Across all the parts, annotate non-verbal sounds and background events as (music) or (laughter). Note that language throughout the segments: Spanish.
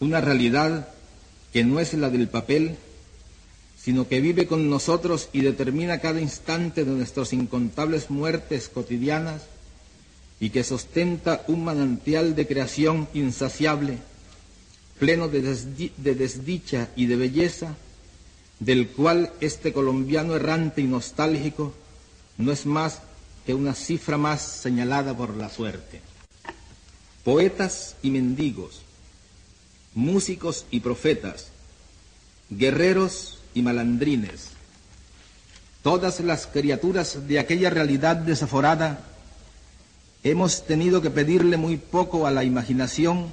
una realidad que no es la del papel, sino que vive con nosotros y determina cada instante de nuestras incontables muertes cotidianas y que sostenta un manantial de creación insaciable, pleno de, de desdicha y de belleza, del cual este colombiano errante y nostálgico no es más que una cifra más señalada por la suerte. Poetas y mendigos, músicos y profetas, guerreros y malandrines, todas las criaturas de aquella realidad desaforada, hemos tenido que pedirle muy poco a la imaginación,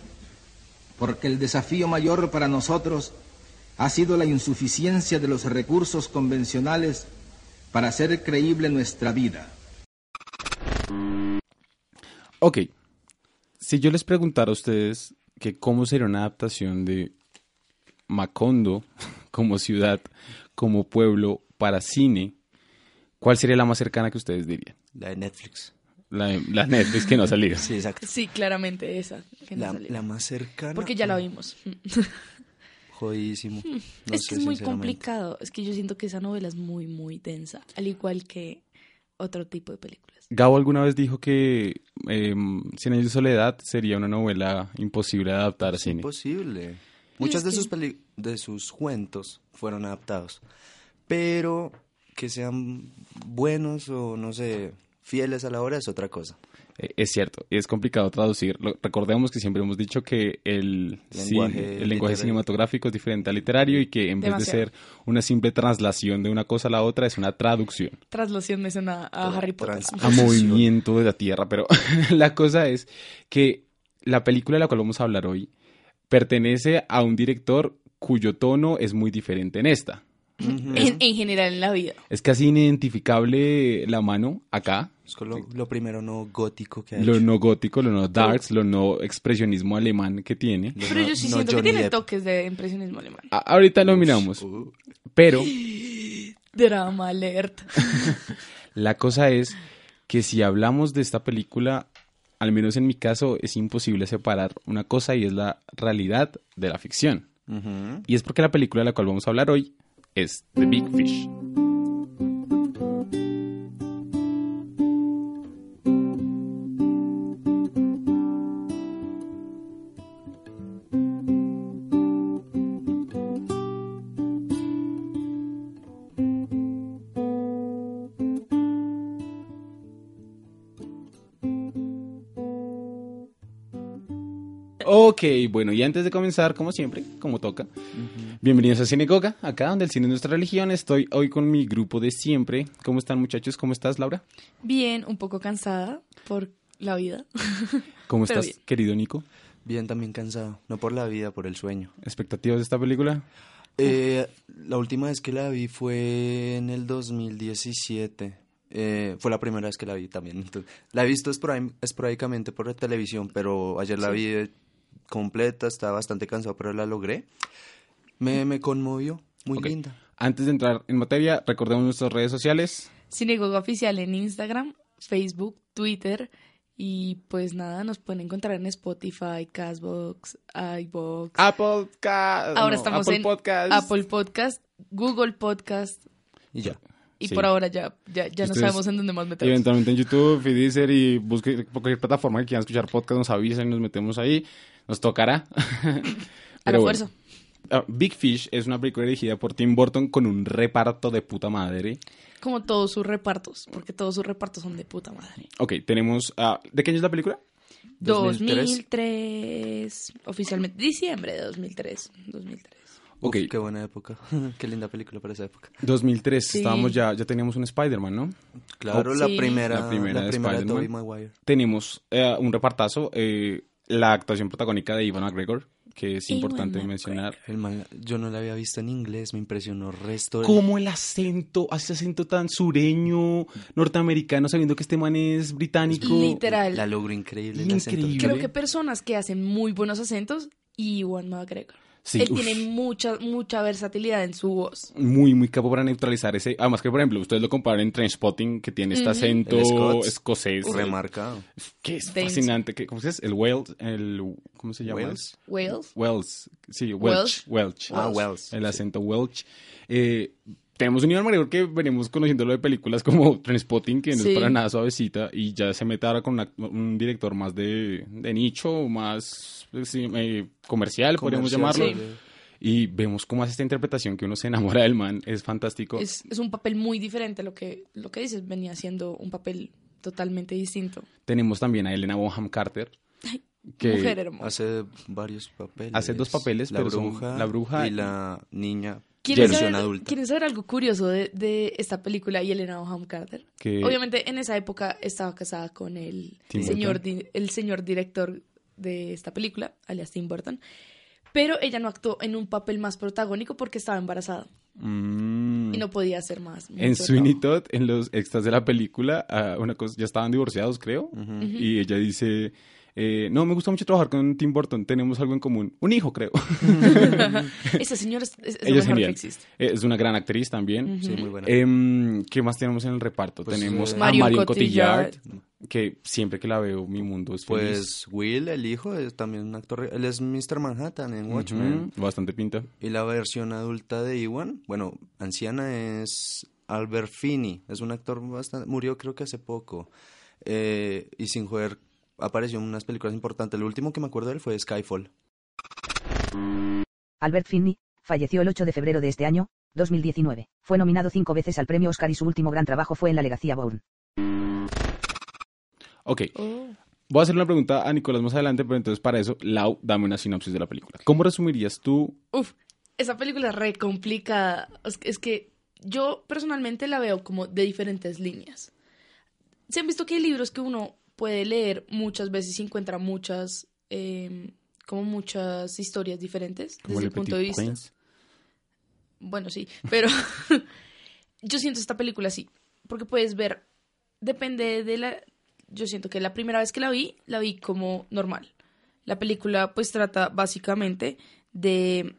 porque el desafío mayor para nosotros ha sido la insuficiencia de los recursos convencionales para hacer creíble nuestra vida. Ok, si yo les preguntara a ustedes que cómo sería una adaptación de Macondo (laughs) como ciudad, como pueblo, para cine, ¿cuál sería la más cercana que ustedes dirían? La de Netflix. La, la Netflix que no ha salido. (laughs) Sí, exacto. Sí, claramente esa. Que no La, salió. la más cercana. Porque ya la vimos. (laughs) Jodidísimo. No es sé, que es muy complicado. Es que yo siento que esa novela es muy, muy densa. Al igual que otro tipo de películas. Gabo alguna vez dijo que eh, Cien años de soledad sería una novela imposible de adaptar a cine. imposible. Muchas de sus, peli- de sus cuentos fueron adaptados. Pero que sean buenos o, no sé, fieles a la obra es otra cosa. Eh, Es cierto, y es complicado traducir. Lo- recordemos que siempre hemos dicho que el Lenguaje cine- el lenguaje cinematográfico es diferente al literario y que en vez de ser una simple traslación de una cosa a la otra, es una traducción. Traslación me suena a Harry Potter. a (laughs) movimiento de la Tierra, pero (laughs) la cosa es que la película de la cual vamos a hablar hoy pertenece a un director cuyo tono es muy diferente en esta. En, en general en la vida. Es casi inidentificable la mano acá, Es con lo, lo primero no gótico que ha lo hecho. no gótico, lo no darks, lo no expresionismo alemán que tiene. Lo Pero no- yo sí no siento que tiene Depp. toques de impresionismo alemán. A- ahorita lo miramos, Uh, pero (gasps) Drama alert. (laughs) la cosa es que si hablamos de esta película, al menos en mi caso, es imposible separar una cosa y es la realidad de la ficción. Y es porque la película de la cual vamos a hablar hoy es The Big Fish. Ok, bueno, y antes de comenzar, como siempre, como toca, bienvenidos a Cinecoca, acá donde el cine es nuestra religión. Estoy hoy con mi grupo de siempre. ¿Cómo están, muchachos? ¿Cómo estás, Laura? Bien, un poco cansada por la vida. (laughs) ¿Cómo Pero estás, bien. querido Nico? Bien, también cansado. No por la vida, por el sueño. ¿Expectativas de esta película? Eh, la última vez que la vi fue en el 2017. Eh, fue la primera vez que la vi también. Entonces, la he visto esporádi- esporádicamente por la televisión, pero ayer la Sí. vi completa, estaba bastante cansado, pero la logré. Me, me conmovió, muy Ok. linda. Antes de entrar en materia, recordemos nuestras redes sociales. Cinegoga Oficial en Instagram, Facebook, Twitter. Y pues nada, nos pueden encontrar en Spotify, Castbox, iBox, Apple Podcast. Ahora estamos Apple en Podcast. Apple Podcast, Google Podcast. Y ya. Y Sí. por ahora ya, ya, ya no sabemos en dónde más meternos. eventualmente en YouTube y Deezer y busque cualquier plataforma que quieran escuchar podcast, nos avisen y nos metemos ahí. Nos tocará. (laughs) Pero bueno. Ah, Big Fish es una película dirigida por Tim Burton con un reparto de puta madre. Como todos sus repartos, porque todos sus repartos son de puta madre. Ok, tenemos... ah, ¿De qué año es la película? 2003. 2003, oficialmente, diciembre de 2003. 2003. Uf, Ok. qué buena época. (laughs) qué linda película para esa época. 2003, Sí. estábamos ya, ya teníamos un Spider-Man, ¿no? Claro, Oh, la, sí. primera, La primera de la primera de Tobey Spider-Man. Maguire. Tenemos eh, un repartazo, eh, la actuación protagónica de Ivan McGregor, que es importante McGregor. mencionar. El man- yo no la había visto en inglés, me impresionó el resto. Como el acento, hace acento tan sureño, norteamericano, sabiendo que este man es británico. Literal. La logro increíble. el acento. Increíble. Creo que personas que hacen muy buenos acentos y Juan McGregor. Sí, Él uf. tiene mucha, mucha versatilidad en su voz. muy, muy capo para neutralizar ese. Además que, por ejemplo, ustedes lo comparan en Trainspotting, que tiene este acento Scots. escocés. Remarcado. Que es fascinante. que- ¿Cómo se dice? El Wales. El, ¿Cómo se llama? Wales. Wales. Welsh. Sí, Welsh. Welsh. Ah, Welsh. El acento Welsh. Eh, tenemos un nivel mayor que venimos conociéndolo de películas como (laughs) Trainspotting, que no Sí. es para nada suavecita, y ya se mete ahora con una- un director más de, de nicho, más pues, sí, eh, comercial, podríamos llamarlo. sí. Y vemos cómo hace esta interpretación que uno se enamora del man, es fantástico. Es, es un papel muy diferente a lo que, lo que dices. Venía siendo un papel totalmente distinto. Tenemos también a Elena Bonham Carter, que Mujer hermosa. Hace varios papeles. Hace dos papeles, la pero son bruja la bruja y la niña ¿Quieren saber, adulta. quieren saber algo curioso de, de esta película y Elena Bonham Carter? Que- Obviamente en esa época estaba casada con el Tim señor, di- el señor director de esta película, alias Tim Burton, pero ella no actuó en un papel más protagónico porque estaba embarazada Mm. y no podía hacer más. En Sweeney. Todd, en los extras de la película, ah, una cosa, ya estaban divorciados, creo, y ella dice, eh, no, me gusta mucho trabajar con Tim Burton, tenemos algo en común, un hijo, creo. (laughs) Esa señora es, es- es lo ella es mejor que existe. Eh, Es una gran actriz también. Sí, muy buena. Em, ¿Qué más tenemos en el reparto? Pues, tenemos eh, a Marion Cotillard. Cotillard, que siempre que la veo mi mundo es feliz. Pues Will, el hijo, es también un actor. Él es Mr. Manhattan en Watchmen. Bastante pinta. Y la versión adulta de Iwan, bueno, anciana es Albert Finney. Es un actor bastante. Murió creo que hace poco. Eh, y sin joder, apareció en unas películas importantes. El último que me acuerdo de él fue Skyfall. Albert Finney, falleció el 8 de febrero de este año, 2019. Fue nominado cinco veces al premio Oscar y su último gran trabajo fue en la Legacía Bourne. Ok, Oh. voy a hacer una pregunta a Nicolás más adelante, pero entonces para eso, Lau, dame una sinopsis de la película. ¿Cómo resumirías tú? Uf, esa película es re complicada. Es que- Es que yo personalmente la veo como de diferentes líneas. ¿Se han visto que hay libros que uno puede leer muchas veces y encuentra muchas, eh, como muchas historias diferentes como desde el punto de vista? Prince? Bueno, sí, pero (laughs) yo siento esta película así, porque puedes ver, depende de la... Yo siento que la primera vez que la vi, la vi como normal. La película pues trata básicamente de...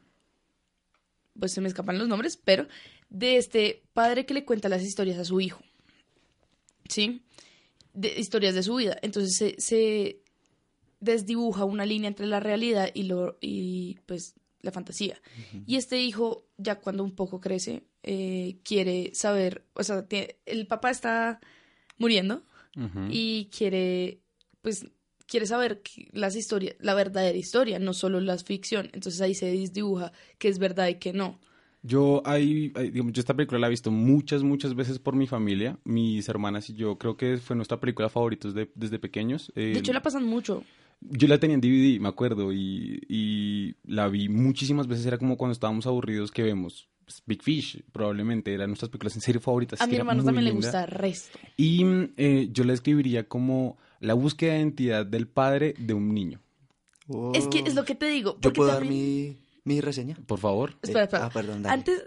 Pues se me escapan los nombres, pero de este padre que le cuenta las historias a su hijo. ¿Sí? De historias de su vida. Entonces se, se desdibuja una línea entre la realidad y, lo, y pues la fantasía. Y este hijo, ya cuando un poco crece, eh, quiere saber, o sea, tie- el papá está muriendo y quiere, pues, quiere saber las historias, la verdadera historia, no solo la ficción. Entonces ahí se desdibuja qué es verdad y qué no. Yo, hay, hay- digamos, yo esta película la he visto muchas, muchas veces por mi familia, mis hermanas y yo. Creo que fue nuestra película favorita desde, desde pequeños. Eh, De hecho, la pasan mucho. Yo la tenía en DVD, me acuerdo, y, y la vi muchísimas veces. Era como cuando estábamos aburridos que vemos pues, Big Fish, probablemente. Eran nuestras películas en serio favoritas. A mi hermano también le gusta resto. Y mm, eh, yo la describiría como la búsqueda de identidad del padre de un niño. Es que es lo que te digo. ¿Yo porque puedo dar también- mi, mi reseña? Por favor. Espera, Eh, espera. ah, perdón, dale. Antes,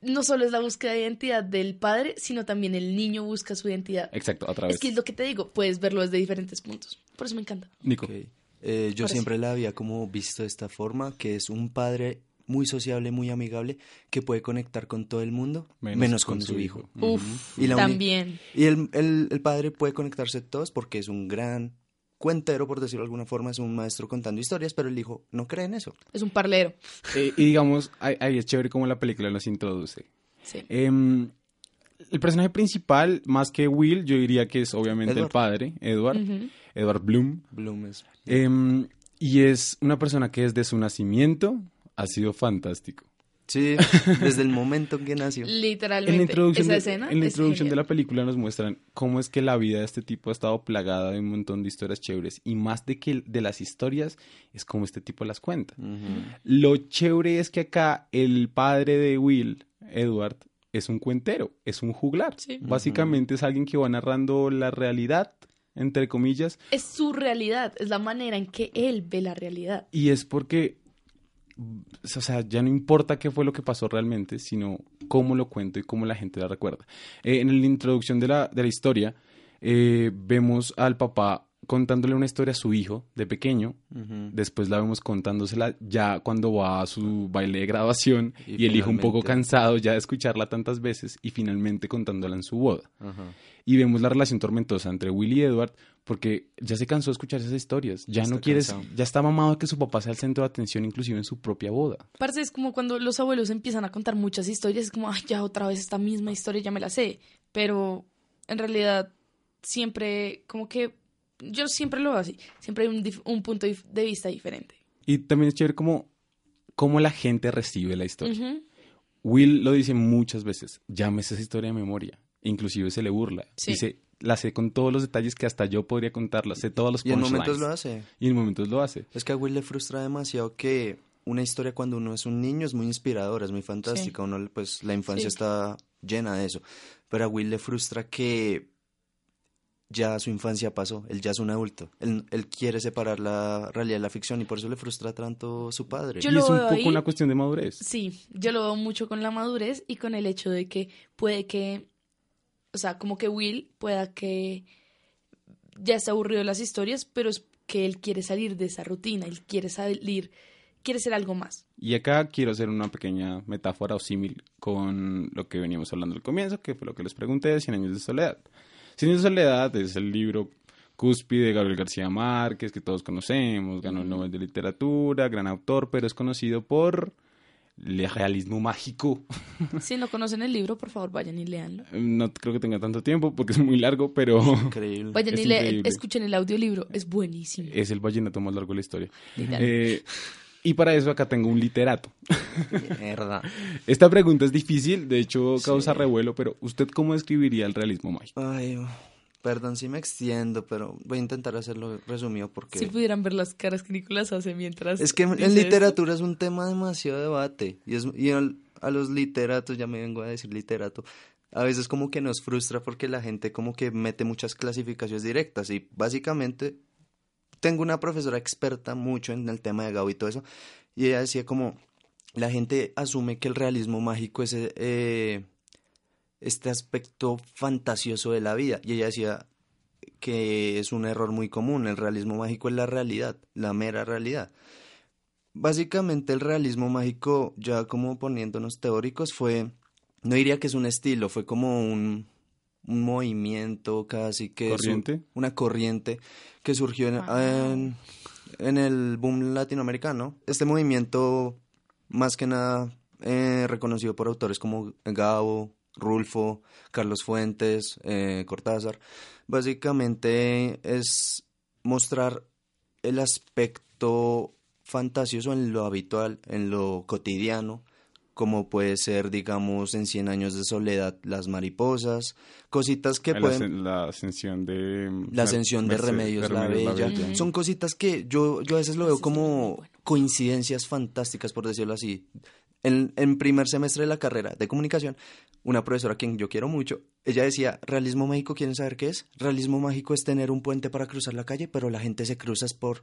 no solo es la búsqueda de identidad del padre, sino también el niño busca su identidad. Exacto, otra vez. Es que es lo que te digo, puedes verlo desde diferentes puntos. Por eso me encanta. Nico. Eh, yo Ahora sí. siempre la había como visto de esta forma, que es un padre muy sociable, muy amigable, que puede conectar con todo el mundo, menos, con, su hijo. Uf, Y la también. Y el, el- el padre puede conectarse todos porque es un gran cuentero, por decirlo de alguna forma, es un maestro contando historias, pero el hijo no cree en eso. Es un parlero. Eh, y digamos, ahí, es chévere como la película nos introduce. Sí. Em, el personaje principal, más que Will, yo diría que es obviamente el Edward. padre, Edward, Ujú. Edward Bloom. Bloom es... Em, y es una persona que desde su nacimiento ha sido fantástico. Sí, desde el momento en que nació. (laughs) Literalmente. En la introducción, Esa de, escena en la, es introducción de la película nos muestran cómo es que la vida de este tipo ha estado plagada de un montón de historias chéveres. Y más de que de las historias, es como este tipo las cuenta. Lo chévere es que acá el padre de Will, Edward, es un cuentero, es un juglar. Sí. Básicamente es alguien que va narrando la realidad, entre comillas, Es su realidad, es la manera en que él ve la realidad. y es porque, o sea, ya no importa qué fue lo que pasó realmente, sino cómo lo cuento y cómo la gente la recuerda. Eh, en la introducción de la, de la historia, eh, vemos al papá contándole una historia a su hijo de pequeño. Después la vemos contándosela ya cuando va a su baile de graduación y, Y el hijo un poco cansado ya de escucharla tantas veces y finalmente contándola en su boda. Y vemos la relación tormentosa entre Will y Edward porque ya se cansó de escuchar esas historias. Ya no quiere, cansado. ya está mamado de que su papá sea el centro de atención inclusive en su propia boda. Parce, es como cuando los abuelos empiezan a contar muchas historias, es como, ay, ya otra vez esta misma historia, ya me la sé. Pero en realidad, siempre, como que, yo siempre lo veo así, siempre hay un, punto de vista diferente. Y también es chévere cómo, cómo la gente recibe la historia. Will lo dice muchas veces, llámese esa historia de memoria. Inclusive se le burla. Sí. Dice, la sé con todos los detalles que hasta yo podría contarla. Sé todos los Y en momentos lo hace. Y en momentos lo hace. Es que a Will le frustra demasiado que una historia cuando uno es un niño es muy inspiradora, es muy fantástica. Uno, pues, la infancia Sí. está llena de eso. Pero a Will le frustra que ya su infancia pasó, él ya es un adulto. Él, él quiere separar la realidad de la ficción y por eso le frustra tanto su padre. Yo y lo es un veo poco ahí. una cuestión de madurez. Sí, yo lo veo mucho con la madurez y con el hecho de que puede que, o sea, como que Will pueda que ya está aburrido de las historias, pero es que él quiere salir de esa rutina, él quiere salir, quiere ser algo más. Y acá quiero hacer una pequeña metáfora o símil con lo que veníamos hablando al comienzo, que fue lo que les pregunté de Cien años de soledad. Cien años de soledad es el libro cúspide de Gabriel García Márquez, que todos conocemos, ganó el Nobel de Literatura, gran autor, pero es conocido por el realismo mágico. (laughs) Si no conocen el libro, por favor, vayan y leanlo. No creo que tenga tanto tiempo porque es muy largo, pero (laughs) Increíble. Vayan Es y le- increíble. escuchen el audiolibro, es buenísimo. es el vallenato más largo de la historia. Eh, y para eso acá tengo un literato. (laughs) Mierda. Esta pregunta es difícil, de hecho causa revuelo, pero ¿usted cómo describiría el realismo mágico? Ay, perdón si me extiendo, pero voy a intentar hacerlo resumido porque... Si pudieran ver las caras que Nicolás hace mientras. Es que en- esto. literatura es un tema demasiado debate. Y, es, y al- a los literatos, ya me vengo a decir literato, a veces como que nos frustra porque la gente como que mete muchas clasificaciones directas. Y básicamente tengo una profesora experta mucho en el tema de Gabo y todo eso. Y ella decía como, la gente asume que el realismo mágico es eh, este aspecto fantasioso de la vida. Y ella decía que es un error muy común. El realismo mágico es la realidad, la mera realidad. Básicamente el realismo mágico, ya como poniéndonos teóricos, fue, no diría que es un estilo, fue como un, un movimiento casi que... su- ¿Corriente? una corriente que surgió en, en, en el boom latinoamericano. Este movimiento, más que nada, eh, reconocido por autores como Gabo, Rulfo, Carlos Fuentes, eh, Cortázar, básicamente es mostrar el aspecto fantasioso en lo habitual, en lo cotidiano, como puede ser, digamos, en Cien años de soledad, las mariposas, cositas que la, pueden... la ascensión de... La ascensión de Remedios, la Bella. Son cositas que yo, yo a veces lo veo como coincidencias fantásticas, por decirlo así. En, primer semestre de la carrera de comunicación, una profesora a quien yo quiero mucho, ella decía, realismo mágico, ¿quieren saber qué es? Realismo mágico es tener un puente para cruzar la calle, pero la gente se cruza por,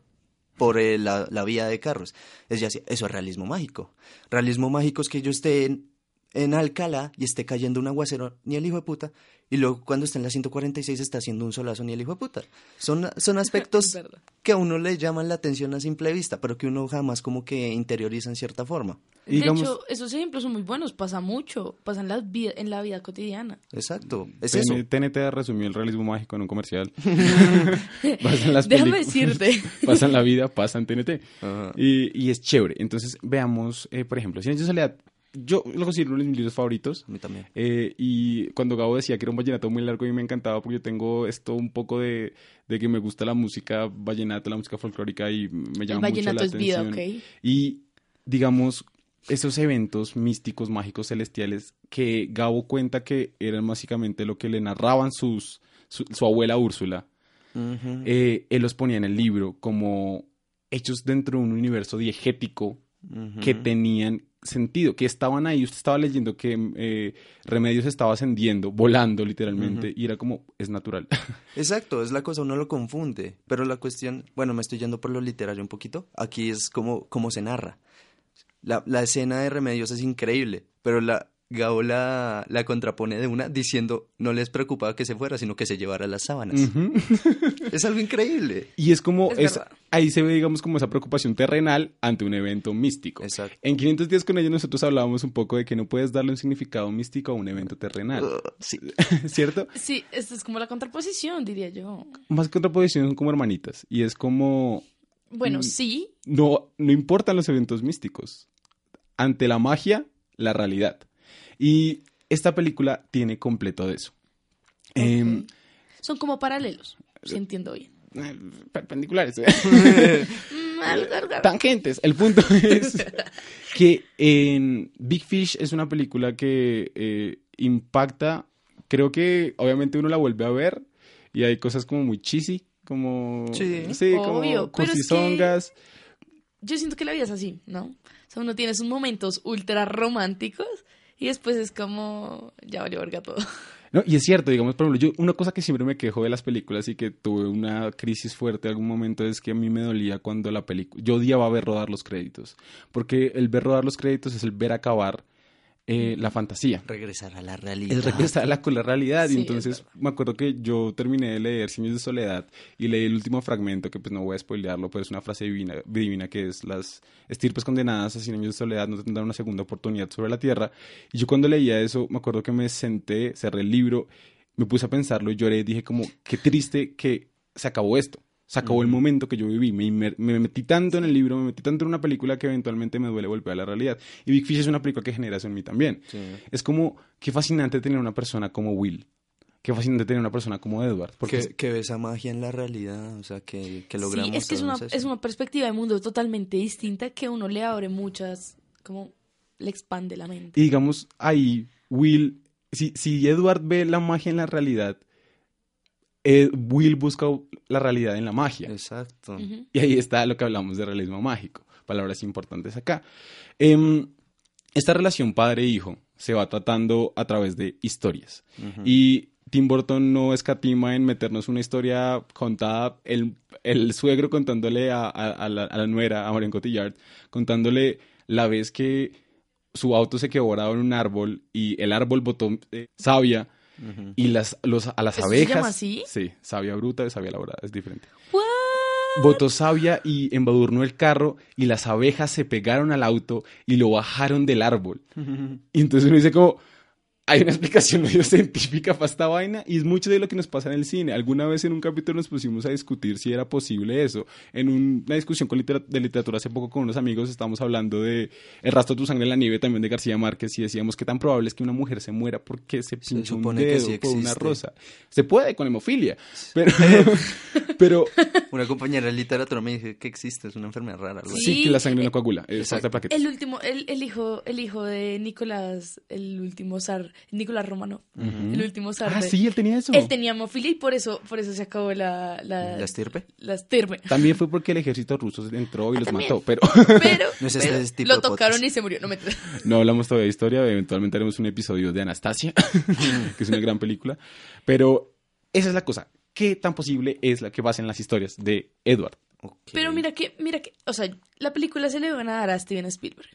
por eh, la, la vía de carros. Ella decía, eso es realismo mágico. Realismo mágico es que yo esté en, en Alcalá y esté cayendo un aguacero, ni el hijo de puta, y luego cuando esté en la 146 está haciendo un solazo, ni el hijo de puta. Son, son aspectos (laughs) que a uno le llaman la atención a simple vista, pero que uno jamás como que interioriza en cierta forma. Y digamos- De hecho, esos ejemplos son muy buenos, pasa mucho, pasa en la, vida, en la vida cotidiana. Exacto, es eso. TNT resumió el realismo mágico en un comercial. (laughs) (laughs) pasan las Déjame decirte. pasan la vida, pasan TNT. Ajá. Y, y es chévere. Entonces, veamos, eh, por ejemplo, de soledad. Yo lo considero uno de mis libros favoritos. A mí también. Eh, y cuando Gabo decía que era un vallenato muy largo, a mí me encantaba porque yo tengo esto un poco de, de que me gusta la música vallenata, la música folclórica y me llama El mucho la vallenato es vida, atención. ¿ok? Y digamos, esos eventos místicos, mágicos, celestiales que Gabo cuenta que eran básicamente lo que le narraban sus, su, su abuela Úrsula, eh, él los ponía en el libro como hechos dentro de un universo diegético que tenían sentido, que estaban ahí. Usted estaba leyendo que eh, Remedios estaba ascendiendo, volando literalmente, y era como, es natural. (laughs) Exacto, es la cosa, uno lo confunde, pero la cuestión, bueno, me estoy yendo por lo literario un poquito, aquí es como, como se narra. La, la escena de Remedios es increíble, pero la, Gao la, la contrapone de una diciendo no les preocupaba que se fuera, sino que se llevara las sábanas. (laughs) Es algo increíble. Y es como, Es ahí se ve, digamos, como esa preocupación terrenal ante un evento místico. Exacto. En 500 días con ellos nosotros hablábamos un poco de que no puedes darle un significado místico a un evento terrenal, Uh, sí. (laughs) ¿cierto? Sí, esta es como la contraposición, diría yo. Más que contraposición son como hermanitas. Y es como, Bueno, Mm. sí, no, no importan los eventos místicos. Ante la magia, la realidad. Y esta película tiene completo de eso. Em, son como paralelos, si entiendo bien. eh, perpendiculares. ¿eh? (laughs) Mm. Tangentes. El punto (laughs) es que en Big Fish es una película que eh, impacta. Creo que obviamente uno la vuelve a ver y hay cosas como muy cheesy, como Sí, obvio, como pero es que- cosizongas. Yo siento que la vida es así, ¿no? O sea, uno tiene sus momentos ultra románticos y después es como, ya valió verga todo. (laughs) No, y es cierto, digamos, por ejemplo, yo una cosa que siempre me quejo de las películas y que tuve una crisis fuerte en algún momento es que a mí me dolía cuando la película, yo odiaba ver rodar los créditos, porque el ver rodar los créditos es el ver acabar eh, la fantasía. Regresar a la realidad. Es regresar a la, con la realidad. Sí, y es entonces me acuerdo que yo terminé de leer años de soledad y leí el último fragmento, que pues no voy a spoilearlo, pero es una frase divina, divina que es las estirpes condenadas a años de soledad no tendrán una segunda oportunidad sobre la tierra. Y yo cuando leía eso, me acuerdo que me senté, cerré el libro, me puse a pensarlo y lloré y dije como, qué triste que se acabó esto. Se acabó el momento que yo viví. Me, metí tanto en el libro, me metí tanto en una película que eventualmente me duele volver a la realidad. Y Big Fish es una película que genera eso en mí también. Sí. Es como, qué fascinante tener una persona como Will. Qué fascinante tener una persona como Edward. Porque que, que ve esa magia en la realidad, o sea, que, que logramos. sí, es que es una, es una perspectiva de mundo totalmente distinta que uno le abre muchas, como le expande la mente. y digamos, ahí Will, si, si Edward ve la magia en la realidad, Ed- Will busca la realidad en la magia. Exacto. Y ahí está lo que hablamos de realismo mágico. Palabras importantes acá. Em, esta relación padre-hijo se va tratando a través de historias. Y Tim Burton no escatima en meternos una historia contada, el, el suegro contándole a, a- a la, a la nuera, a Marion Cotillard, contándole la vez que su auto se quedó varado en un árbol y el árbol botó eh, savia Y las, los, a las ¿Eso se abejas... llama así? Sí, savia bruta y savia labrada, es diferente What? botó savia y embadurnó el carro y las abejas se pegaron al auto y lo bajaron del árbol. (laughs) Y entonces uno dice como, hay una explicación (laughs) medio científica para esta vaina y es mucho de lo que nos pasa en el cine. Alguna vez en un capítulo nos pusimos a discutir si era posible eso. En un- una discusión con litera- de literatura hace poco con unos amigos estábamos hablando de El rastro de tu sangre en la nieve también de García Márquez y decíamos que tan probable es que una mujer se muera porque se Se pinchó un supone que dedo sí por una existe. rosa. Se puede con hemofilia, pero, (laughs) pero Una compañera de literatura me dice que existe, es una enfermedad rara. sí, Sí, que la sangre eh, no coagula, plaquetas. El último, el, el hijo, el hijo de Nicolás, el último zar, Nicolás Romano, el último zar. Ah, de- sí, él tenía eso. Él tenía hemofilia y por eso, por eso se acabó la, la, ¿La estirpe? la estirpe. También fue porque el ejército ruso entró y Ah, los también. mató, pero Pero, (laughs) No es este tipo lo de tocaron y se murió. No me (laughs) no hablamos todavía de historia. Eventualmente haremos un episodio de Anastasia, (laughs) que es una gran película. Pero esa es la cosa. ¿Qué tan posible es la que pasa en las historias de Edward? Pero mira que, mira que, o sea, la película se le van a dar a Steven Spielberg.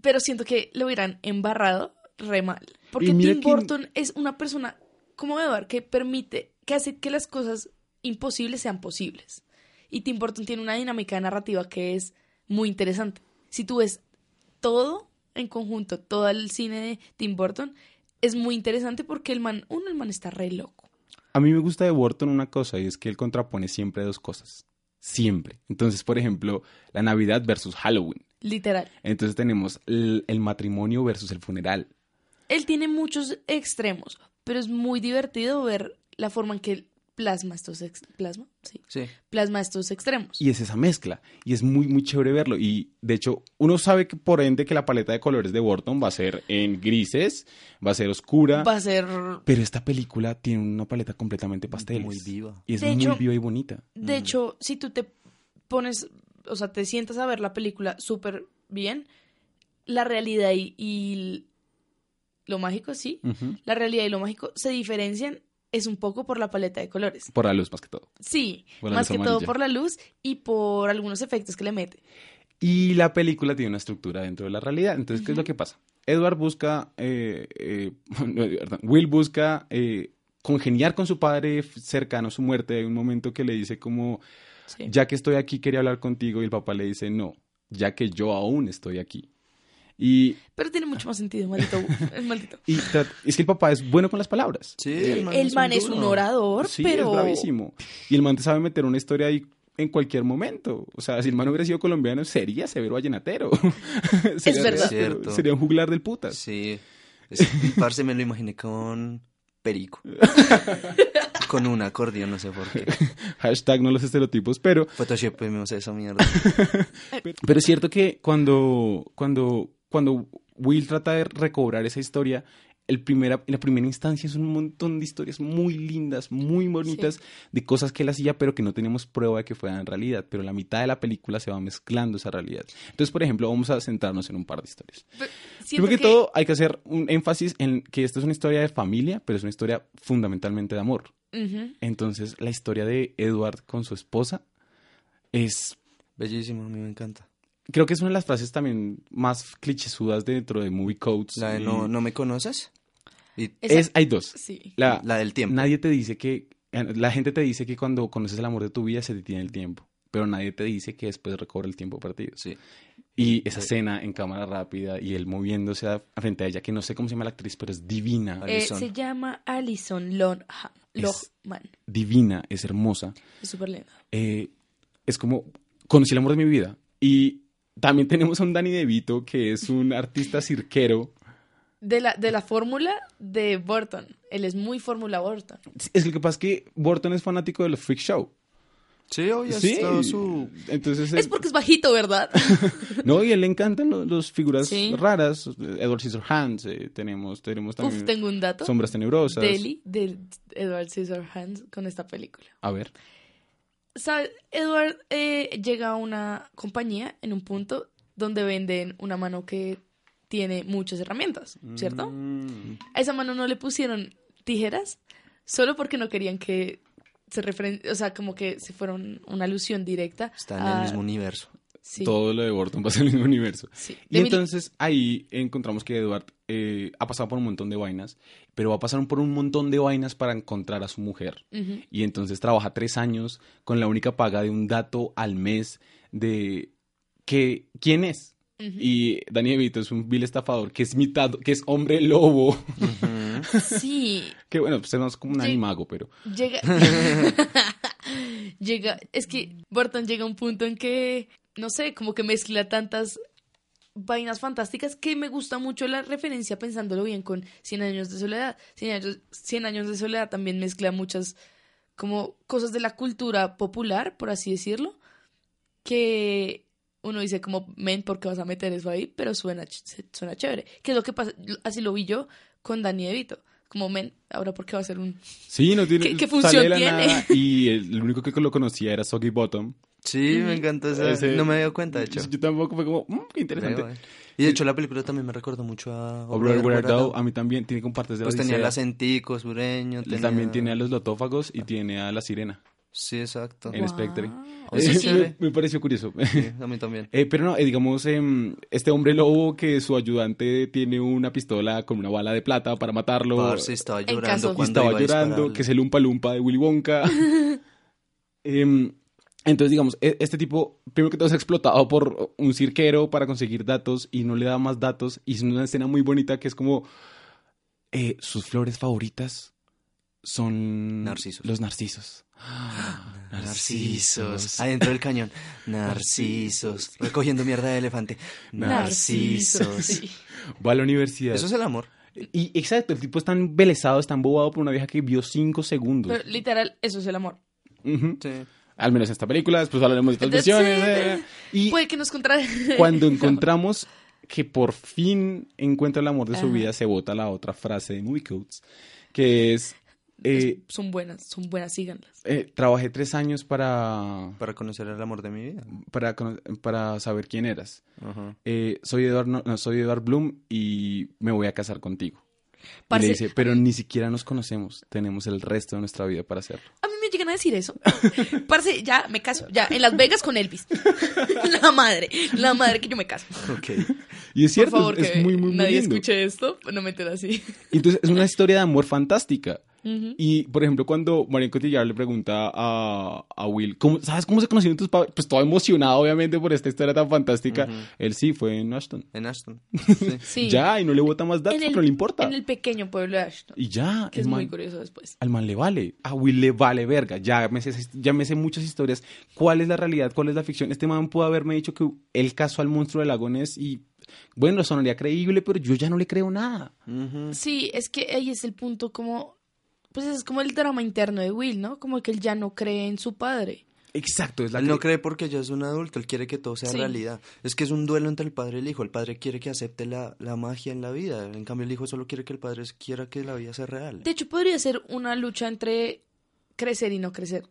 Pero siento que lo hubieran embarrado re mal. Porque Tim que- Burton es una persona como Edward que permite, que hace que las cosas imposibles sean posibles. Y Tim Burton tiene una dinámica narrativa que es muy interesante. Si tú ves todo en conjunto, todo el cine de Tim Burton, es muy interesante porque el man, uno, el man está re loco. A mí me gusta de Burton una cosa y es que él contrapone siempre dos cosas. Siempre. Entonces, por ejemplo, la Navidad versus Halloween. Literal. Entonces tenemos el, el matrimonio versus el funeral. Él tiene muchos extremos, pero es muy divertido ver la forma en que él plasma estos ex- plasma, sí, Sí. plasma estos extremos. Y es esa mezcla. Y es muy, muy chévere verlo. Y de hecho, uno sabe que por ende que la paleta de colores de Burton va a ser en grises, va a ser oscura. Va a ser Pero esta película tiene una paleta completamente pasteles. Muy viva. Y es De muy hecho- viva y bonita. De hecho, si tú te pones, o sea, te sientas a ver la película súper bien, la realidad y, y lo mágico, sí, la realidad y lo mágico se diferencian es un poco por la paleta de colores. Por la luz más que todo. Sí, más que todo por la luz y por algunos efectos que le mete. Y la película tiene una estructura dentro de la realidad. Entonces, ¿qué es lo que pasa? Edward busca, eh, eh, perdón, (laughs) Will busca eh, congeniar con su padre cercano a su muerte. Hay un momento que le dice como, Sí. ya que estoy aquí quería hablar contigo y el papá le dice, no, ya que yo aún estoy aquí. Y, Pero tiene mucho más sentido, maldito. (laughs) el maldito. y es que el papá es bueno con las palabras. Sí, El man es un orador, Sí, pero. es bravísimo. Y el man te sabe meter una historia ahí en cualquier momento. O sea, si el man hubiera sido colombiano, sería severo vallenatero. (laughs) Sería verdad. Cierto. Sería un juglar del putas. Sí. Es- parce, me lo imaginé con Perico. (laughs) con un acordeón, no sé por qué. Hashtag no los estereotipos, pero, Photoshopemos esa mierda. pero es cierto que cuando, cuando, cuando Will trata de recobrar esa historia, el primera, en la primera instancia es un montón de historias muy lindas, muy bonitas, de cosas que él hacía, pero que no tenemos prueba de que fueran realidad. Pero la mitad de la película se va mezclando esa realidad. Entonces, por ejemplo, vamos a centrarnos en un par de historias. Primero que, todo, hay que hacer un énfasis en que esta es una historia de familia, pero es una historia fundamentalmente de amor. Entonces, la historia de Edward con su esposa es Bellísimo, a mí me encanta. Creo que es una de las frases también más clichésudas dentro de movie codes. La de y- no, ¿no me conoces? Y Esa- es, hay dos. Sí. La, la del tiempo. Nadie te dice que, la gente te dice que cuando conoces el amor de tu vida se detiene el tiempo, pero nadie te dice que después recobra el tiempo perdido. Sí. Y esa escena en cámara rápida y él moviéndose a- frente a ella, que no sé cómo se llama la actriz, pero es divina, Eh, se llama Alison Lohman. divina, es hermosa. Es súper linda. eh, es como conocí el amor de mi vida. Y también tenemos a un Danny DeVito, que es un artista cirquero. De la, de la fórmula de Burton. Él es muy fórmula Burton. Es lo que pasa es que Burton es fanático de los freak show. Sí, obvio, Sí. su... Entonces, Es él- porque es bajito, ¿verdad? (laughs) no, y a él le encantan los, los figuras Sí. raras. Edward Scissorhands, eh, tenemos, tenemos también Uf, tengo un dato. Sombras Tenebrosas. Deli de Edward Scissorhands con esta película. A ver. ¿Sabes? Edward eh, llega a una compañía en un punto donde venden una mano que tiene muchas herramientas, ¿cierto? Mm. A esa mano no le pusieron tijeras solo porque no querían que se referen... O sea, como que se fuera un- una alusión directa. Está en a- el mismo universo. Sí. Todo lo de Burton pasa en el mismo universo. sí. Y De mil- entonces ahí encontramos que Edward eh, ha pasado por un montón de vainas, pero va a pasar por un montón de vainas para encontrar a su mujer. Y entonces trabaja tres años con la única paga de un dato al mes de que quién es. Y Danny DeVito es un vil estafador que es mitad, que es hombre lobo. Sí, (laughs) que bueno, pues es más como un animago, pero llega. (laughs) (laughs) llega. Es que Burton llega a un punto en que, no sé, como que mezcla tantas vainas fantásticas que me gusta mucho la referencia pensándolo bien con 100 años de soledad. 100 años, 100 años de soledad también mezcla muchas como cosas de la cultura popular, por así decirlo, que uno dice como, men, ¿por qué vas a meter eso ahí? Pero suena, suena chévere. Que es lo que pasa, así lo vi yo con Danny DeVito. Como, men, ahora ¿por qué va a ser un... sí, no tiene ¿Qué- función tiene? nada, y el, el único que lo conocía era Soggy Bottom. Sí, me encanta esa... Ese- No me había dado cuenta, de hecho. Yo tampoco fue como, "Mm, qué interesante. Eh. Y de hecho la película también me recordó mucho a... O Brother, Where Art Thou, a mí también tiene como partes de Pues la tenía el acentico sureño. tenía- También tiene a los lotófagos y tiene a la sirena Sí, exacto. en Spectre. Eh, (laughs) sí. me, me pareció curioso. Sí, a mí también. Eh, pero no, eh, digamos, em, este hombre lobo que su ayudante tiene una pistola con una bala de plata para matarlo. Parce estaba llorando cuando estaba llorando, que es el Umpa Lumpa de Willy Wonka. (laughs) Entonces, digamos, e- este tipo, primero que todo, es explotado por un cirquero para conseguir datos y no le da más datos. Y es una escena muy bonita que es como eh, sus flores favoritas son Narcisos. los narcisos. (gasps) Narcisos. Adentro del cañón. Narcisos. (laughs) Recogiendo mierda de elefante. Narcisos. Va a la universidad. Eso es el amor. Y exacto, el tipo es tan embelesado, es tan bobado por una vieja que vio cinco segundos. Pero literal, eso es el amor. Sí. Al menos en esta película, después hablaremos de otras it. eh. Y Puede que nos contra... (laughs) cuando encontramos que por fin encuentra el amor de su Ajá. vida, se vota la otra frase de Movie Codes, que es, eh, son buenas, son buenas, síganlas. eh, trabajé tres años para, Para conocer el amor de mi vida. para, para saber quién eras. Ajá. Eh, soy, no, no, soy Edward Bloom y me voy a casar contigo. Y Parce, le dice, pero ni siquiera nos conocemos, tenemos el resto de nuestra vida para hacerlo. A mí me llegan a decir eso. (laughs) Parce, ya me caso, ya, en Las Vegas con Elvis. (laughs) La madre, la madre que yo me caso. Ok. Y es cierto, Por favor, es, que es muy, muy, muy nadie lindo. escuche esto, no meter así. Entonces, es una historia de amor fantástica. Ujú. Y, por ejemplo, cuando Marion Cotillard le pregunta a, a Will, ¿cómo, ¿sabes cómo se conocieron tus padres? Pues todo emocionado, obviamente, por esta historia tan fantástica. Él sí, fue en Ashton. En Ashton. Sí. (laughs) Sí. Ya, y no le bota más datos, el- no le importa. En el pequeño pueblo de Ashton. Y ya, Que el es man- muy curioso después. al man le vale. A Will le vale verga. Ya me, sé, ya me sé muchas historias. ¿Cuál es la realidad? ¿Cuál es la ficción? Este man pudo haberme dicho que él casó al monstruo del lago Ness y, bueno, sonaría creíble, pero yo ya no le creo nada. Sí, es que ahí es el punto como... Pues es como el drama interno de Will, ¿no? Como que él ya no cree en su padre. Exacto, es la Él que- no cree porque ya es un adulto, él quiere que todo sea Sí. realidad. Es que es un duelo entre el padre y el hijo. El padre quiere que acepte la, la magia en la vida. En cambio, el hijo solo quiere que el padre quiera que la vida sea real. De hecho, podría ser una lucha entre crecer y no crecer,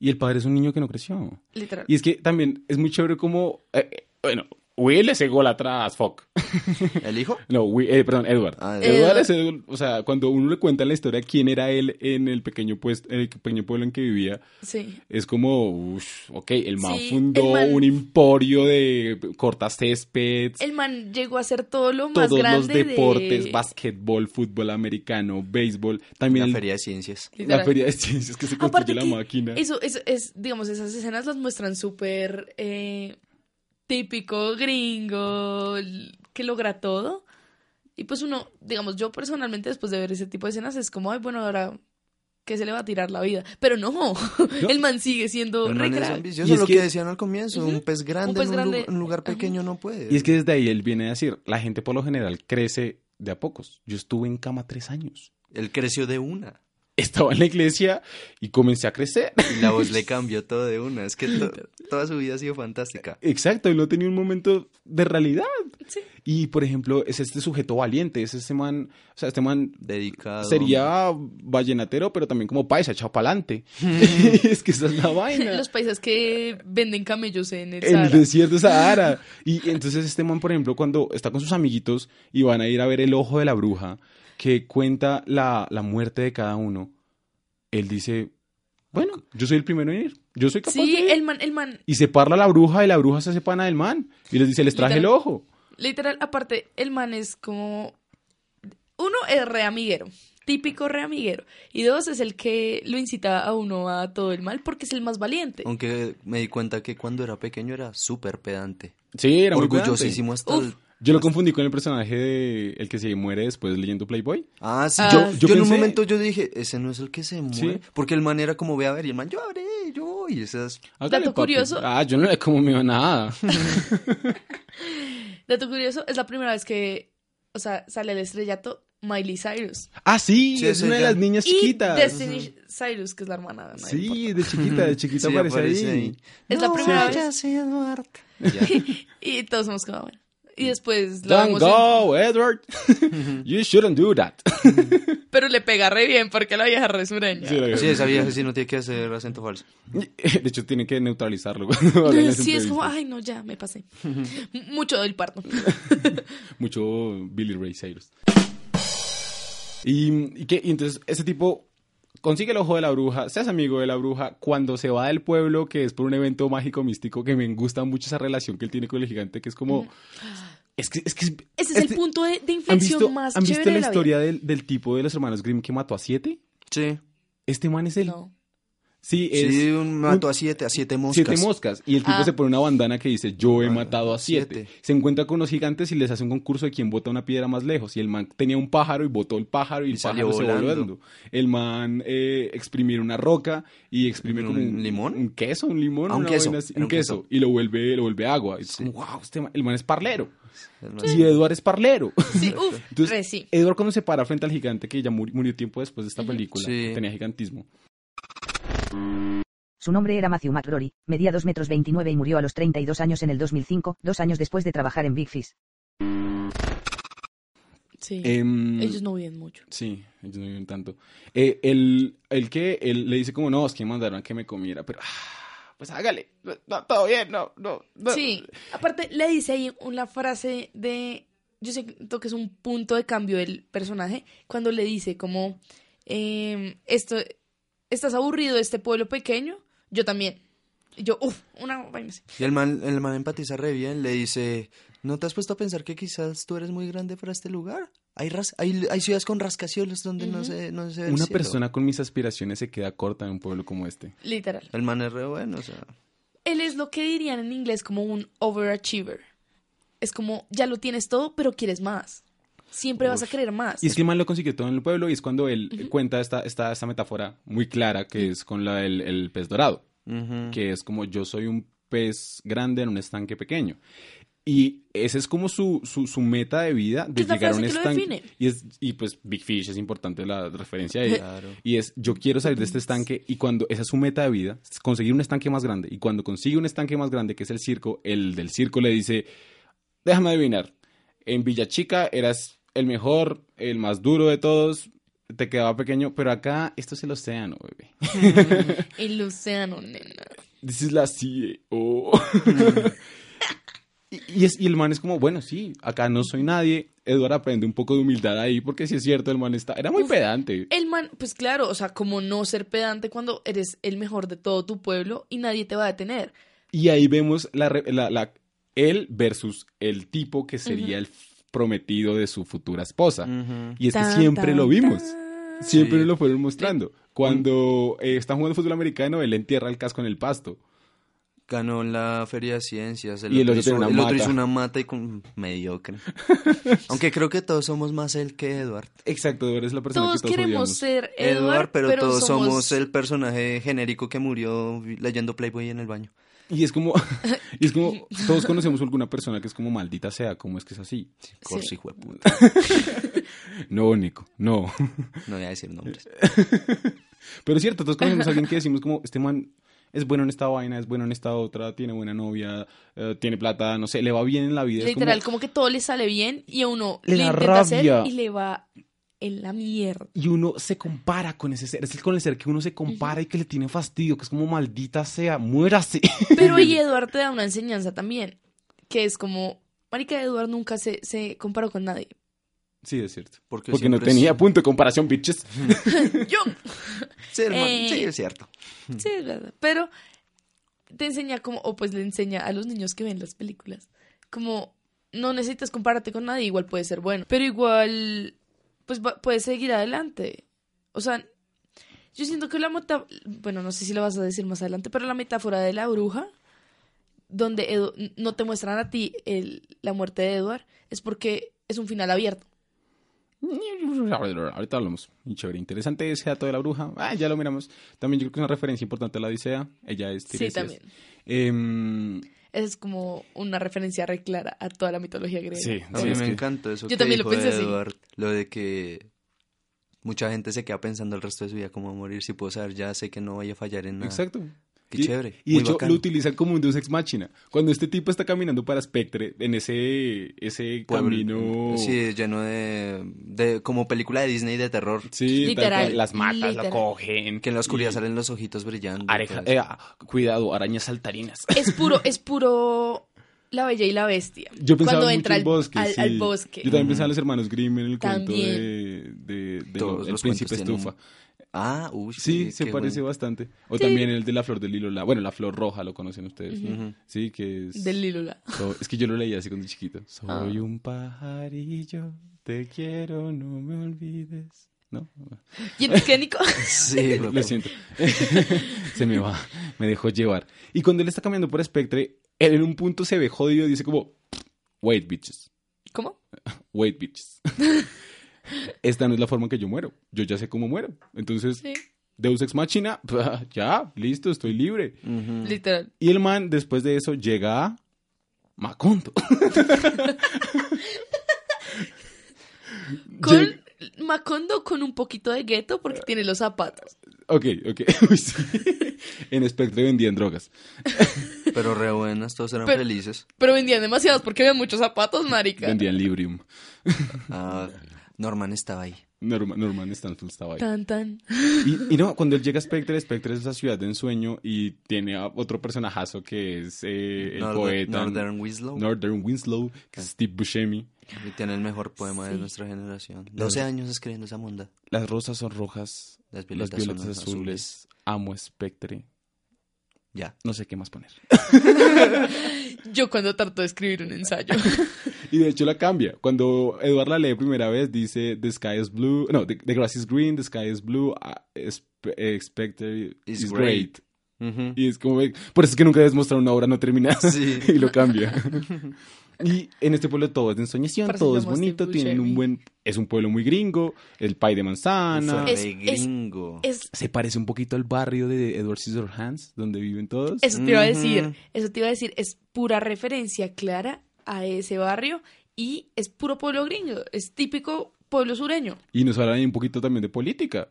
Y el padre es un niño que no creció. literal. Y es que también es muy chévere como, eh, eh, bueno, Will es el gol atrás, fuck. (laughs) ¿El hijo? No, Will- eh, perdón, Edward. Ah, Edward Edward. es el- o sea, cuando uno le cuenta la historia de quién era él en el pequeño, pues, el pequeño pueblo en que vivía, Sí. es como, uff, ok, el man Sí, fundó el man- un emporio de cortacéspedes, El man llegó a hacer todo lo más todos los grande deportes, de... básquetbol, fútbol americano, béisbol, también La el- feria de ciencias. la feria de ciencias que se Aparte construye la que máquina. Eso, eso es, digamos, esas escenas las muestran súper eh, típico, gringo, que logra todo. Y pues uno, digamos, yo personalmente después de ver ese tipo de escenas es como, ay, bueno, ahora, ¿qué se le va a tirar la vida? Pero no, (laughs) el man sigue siendo El re man es ambicioso, Y es lo que, que- decían al comienzo. Un pez grande pez en un, grande. lu- un lugar pequeño no puede. Y es que desde ahí él viene a decir, la gente por lo general crece de a pocos. Yo estuve en cama tres años. Él creció de una. Estaba en la iglesia y comencé a crecer. Y la voz le (laughs) cambió todo de una. Es que to- toda su vida ha sido fantástica. Exacto, él no tenía un momento de realidad. Sí. Y, por ejemplo, es este sujeto valiente, es este man, o sea, este man Dedicado. sería vallenatero, pero también como paisa, echado pa'lante. (laughs) es que esa es la vaina. Los países que venden camellos en el el Sahara. desierto de Sahara. (laughs) Y entonces este man, por ejemplo, cuando está con sus amiguitos y van a ir a ver el ojo de la bruja, que cuenta la, la muerte de cada uno, él dice, bueno, yo soy el primero en ir, yo soy capaz Sí, de ir". el man, el man, Y se parla la bruja y la bruja se hace pana del man. Y les dice, les traje el ojo. literal, aparte, el man es como... Uno es re amiguero, típico re amiguero. Y dos, es el que lo incita a uno a todo el mal porque es el más valiente. Aunque me di cuenta que cuando era pequeño era súper pedante. Sí, era muy pedante. Orgullosísimo hasta Uf. el... Yo lo confundí con el personaje de el que se muere después leyendo Playboy. Ah, sí. Ah, yo, yo yo en un momento yo dije, ese no es el que se muere. Sí. Porque el man era como, ve a ver, y el man, yo haré, yo voy. Y esas... Hágale, Dato papi. curioso. Ah, yo no le como me nada. (laughs) Dato curioso, es la primera vez que, o sea, sale el estrellato Miley Cyrus. ah, sí, Sí, es una de las niñas Y chiquitas. Destiny Cyrus, que es la hermana. no Sí, importa. de chiquita, de chiquita Sí, aparece, aparece ahí. ahí. Es la primera vez. Edward. (laughs) Ya. Y todos somos como, bueno. Y después lo Don't vemos en- go, Edward. (laughs) (laughs) you shouldn't do that. (laughs) Pero le pega re bien porque la vieja re sureña. Sí, la- Sí, esa vieja sí no tiene que hacer acento falso. De hecho, tienen que neutralizarlo. Sí, es como, entrevistas. ay, no, ya, me pasé. Mucho del parto. Mucho Billy Ray Cyrus. Y, y, que, y entonces ese tipo consigue el ojo de la bruja, se hace amigo de la bruja, cuando se va del pueblo, que es por un evento mágico místico, que me gusta mucho esa relación que él tiene con el gigante, que es como... Es que, es que Ese es este- el punto de, de ¿Han inflexión visto, más ¿han chévere visto la de la historia del, del tipo de los hermanos Grimm que mató a siete? Sí. Este man es el... No. Sí, es... Sí, un mató a siete, a siete moscas. Siete moscas. Y el tipo Ah. se pone una bandana que dice, yo he Ah, matado a siete. siete. Se encuentra con unos gigantes y les hace un concurso de quién bota una piedra más lejos. Y el man tenía un pájaro y botó el pájaro y, Y el pájaro se voló volando. volando. El man eh, exprimir una roca y exprime ¿Un como un limón? Un queso, un limón. Ah, un una queso. así, un un queso. queso. Y lo vuelve, lo vuelve agua. Y es Sí. como, wow, este man- el man es parlero. Man- Y Edward es parlero. Sí, uff, (laughs) Entonces, re sí. Edward cuando se para frente al gigante, que ya muri- murió tiempo después de esta película, Sí. tenía gigantismo. Su nombre era Matthew McRory, medía 2 metros 29 y murió a los 32 años en el 2005, dos años después de trabajar en Big Fish. Sí. Em, Ellos no viven mucho. Sí, ellos no viven tanto. Eh, el, el que él le dice como, no, es que mandaron a que me comiera, pero, ah, pues hágale, no, todo bien, no, no, no. Sí, aparte le dice ahí una frase de, yo siento que es un punto de cambio del personaje, cuando le dice como, em, esto, ¿estás aburrido de este pueblo pequeño? Yo también. Y yo, uff, una vaina así. Y el man, el man empatiza re bien, le dice, ¿no te has puesto a pensar que quizás tú eres muy grande para este lugar? Hay, ras- hay, hay ciudades con rascacielos donde no se, no se ve el Una cielo". persona con mis aspiraciones se queda corta en un pueblo como este. Literal. El man es re bueno, o sea... Él es lo que dirían en inglés como un overachiever. Es como, ya lo tienes todo, pero quieres más. Siempre vas a querer más. Y es que el man lo consiguió todo en el pueblo y es cuando él cuenta esta, esta, esta metáfora muy clara que es con la del el pez dorado, que es como yo soy un pez grande en un estanque pequeño. Y ese es como su, su, su meta de vida, de Es la llegar a un frase que lo estanque. define. Y, es, y pues Big Fish es importante la referencia ahí. Claro. Y es, yo quiero salir de este estanque y cuando esa es su meta de vida, es conseguir un estanque más grande. Y cuando consigue un estanque más grande, que es el circo, el del circo le dice, déjame adivinar, en Villa Chica eras el mejor, el más duro de todos, te quedaba pequeño, pero acá esto es el océano, bebé. (laughs) El océano, nena. This is la CEO. (laughs) y, y es, y el man es como, bueno, sí, acá no soy nadie. Edward aprende un poco de humildad ahí, porque si es cierto, el man está, era muy Uf. pedante. El man, pues claro, o sea, como no ser pedante cuando eres el mejor de todo tu pueblo y nadie te va a detener. Y ahí vemos la, la- la- él versus el tipo que sería el prometido de su futura esposa. Y es que Tan, siempre tan, lo vimos. tan. Siempre Sí. nos lo fueron mostrando. Cuando eh, están jugando fútbol americano, él entierra el casco en el pasto. Ganó la Feria de Ciencias. Y el otro hizo, una el otro mata. hizo una mata y con... mediocre. (laughs) Aunque creo que todos somos más él que Edward. Exacto, Edward es la persona Todos que todos queremos odiamos. ser Edward, Edward, pero, todos somos... el personaje genérico que murió leyendo Playboy en el baño. Y es como, (laughs) y es como, (laughs) todos conocemos a alguna persona que es como maldita sea, como es que es así. Corsi, hijo de puta. (laughs) No, Nico, no. No voy a decir nombres. Pero es cierto, todos conocemos a alguien que decimos como, este man es bueno en esta vaina, es bueno en esta otra, tiene buena novia, eh, tiene plata, no sé, le va bien en la vida. Literal, como- como... que todo le sale bien y a uno Le le, intenta hacer y le va en la mierda. y uno se compara con ese ser, es el con el ser que uno se compara y que le tiene fastidio, que es como maldita sea, muérase. (laughs) Pero ahí (laughs) Edward te da una enseñanza también, que es como, marica, Edward nunca se, se comparó con nadie. Sí, es cierto. Porque, Porque no tenía es- punto de comparación, bitches. (laughs) Yo, Sí, hermano, Eh, sí, es cierto. sí, es verdad. Pero te enseña como, o pues le enseña a los niños que ven las películas, como no necesitas compararte con nadie, igual puede ser bueno, pero igual, pues va- puedes seguir adelante. O sea, yo siento que la meta, bueno, no sé si lo vas a decir más adelante, pero la metáfora de la bruja, donde Edu- no te muestran a ti el- la muerte de Edward, es porque es un final abierto. (laughs) Ahorita hablamos. Chévere, interesante ese dato de la bruja. Ah, ya lo miramos. También yo creo que es una referencia importante a la Odisea. Ella es Sí, Tiresias. también. Em, Es como una referencia re clara a toda la mitología griega. Sí, A mí me que- encanta eso Yo que también lo pensé así. Edward, lo de que mucha gente se queda pensando el resto de su vida cómo morir. Si puedo saber, ya sé que no vaya a fallar en nada. Exacto. Qué y, chévere, Y de hecho lo utilizan como un deus ex machina. Cuando este tipo está caminando para Spectre, en ese, ese Pueblo- camino... Sí, lleno de, de... Como película de Disney de terror. Sí, Literal, las matas, literal. lo cogen. Que en la oscuridad y- salen los ojitos brillando. areja- eh, cuidado, arañas saltarinas. Es puro, (laughs) es puro la bella y la bestia. Yo pensaba Cuando mucho entra en al, bosque, al, sí. al bosque. Yo también pensaba en los hermanos Grimm en el cuento También. de, de, de Todos lo- el los príncipe estufa. Ah, uy. Sí, se qué parece bueno. bastante. O también el de la flor del hilo, la, bueno, la flor roja, lo conocen ustedes. Ujú. Sí, que es... Del Lílula. so- es que yo lo leía así cuando chiquito. Soy Ah. un pajarillo, te quiero, no me olvides. ¿No? ¿Y el mecánico? (laughs) Sí, (laughs) Lo siento. (laughs) se me va, me dejó llevar. Y cuando él está caminando por Spectre, él en un punto se ve jodido y dice como, wait, bitches. ¿Cómo? Wait, bitches. Esta no es la forma en que yo muero. Yo ya sé cómo muero. Entonces, Sí. Deus Ex Machina, (laughs) ya, listo, estoy libre. Literal. Y el man, después de eso, llega a Macondo. (laughs) Con Macondo con un poquito de gueto porque tiene los zapatos. Ok, ok. (laughs) En Spectre vendían drogas. Pero re buenas, todos eran Pero- felices. Pero vendían demasiados porque había muchos zapatos, marica. Vendían Librium. Ah, Norman estaba ahí. Norman, Norman Stanfield estaba ahí. Tan, tan. Y, y no, cuando él llega a Spectre, Spectre es esa ciudad de ensueño y tiene a otro personajazo que es eh, el Northern- poeta Northern Winslow. Northern Winslow, que es Steve Buscemi. Y tiene el mejor poema de nuestra generación. 12 años escribiendo esa monda. Las rosas son rojas, Las las violetas, violetas son azules. Amo Spectre. Ya. No sé qué más poner. (laughs) Yo cuando trato de escribir un ensayo. (laughs) Y de hecho la cambia. Cuando Edward la lee primera vez, dice The sky is blue. No, the, the grass is green, the sky is blue, uh, expected Is is great. Y es como, por eso es que nunca debes mostrar una obra no terminada. Sí. (laughs) y lo cambia. (laughs) y en este pueblo todo es de ensoñación, Parece todo es bonito, tienen un buen... Es un pueblo muy gringo, el pie de manzana. Es- gringo. Es, Se parece un poquito al barrio de Edward Scissorhands, donde viven todos. eso te iba a decir. Eso te iba a decir. Es pura referencia clara a ese barrio y es puro pueblo gringo. Es típico pueblo sureño. Y nos hablan ahí un poquito también de política,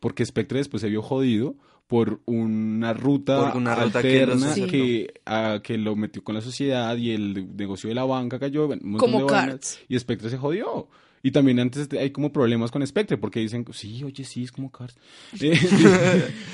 porque Spectre después se vio jodido por una ruta Por una ruta que alterna que, que lo metió con la sociedad y el negocio de la banca cayó. montón Como Cards. Y Spectre se jodió. Y también antes hay como problemas con Spectre, porque dicen, sí, oye, sí, es como Cars. (laughs) Eh,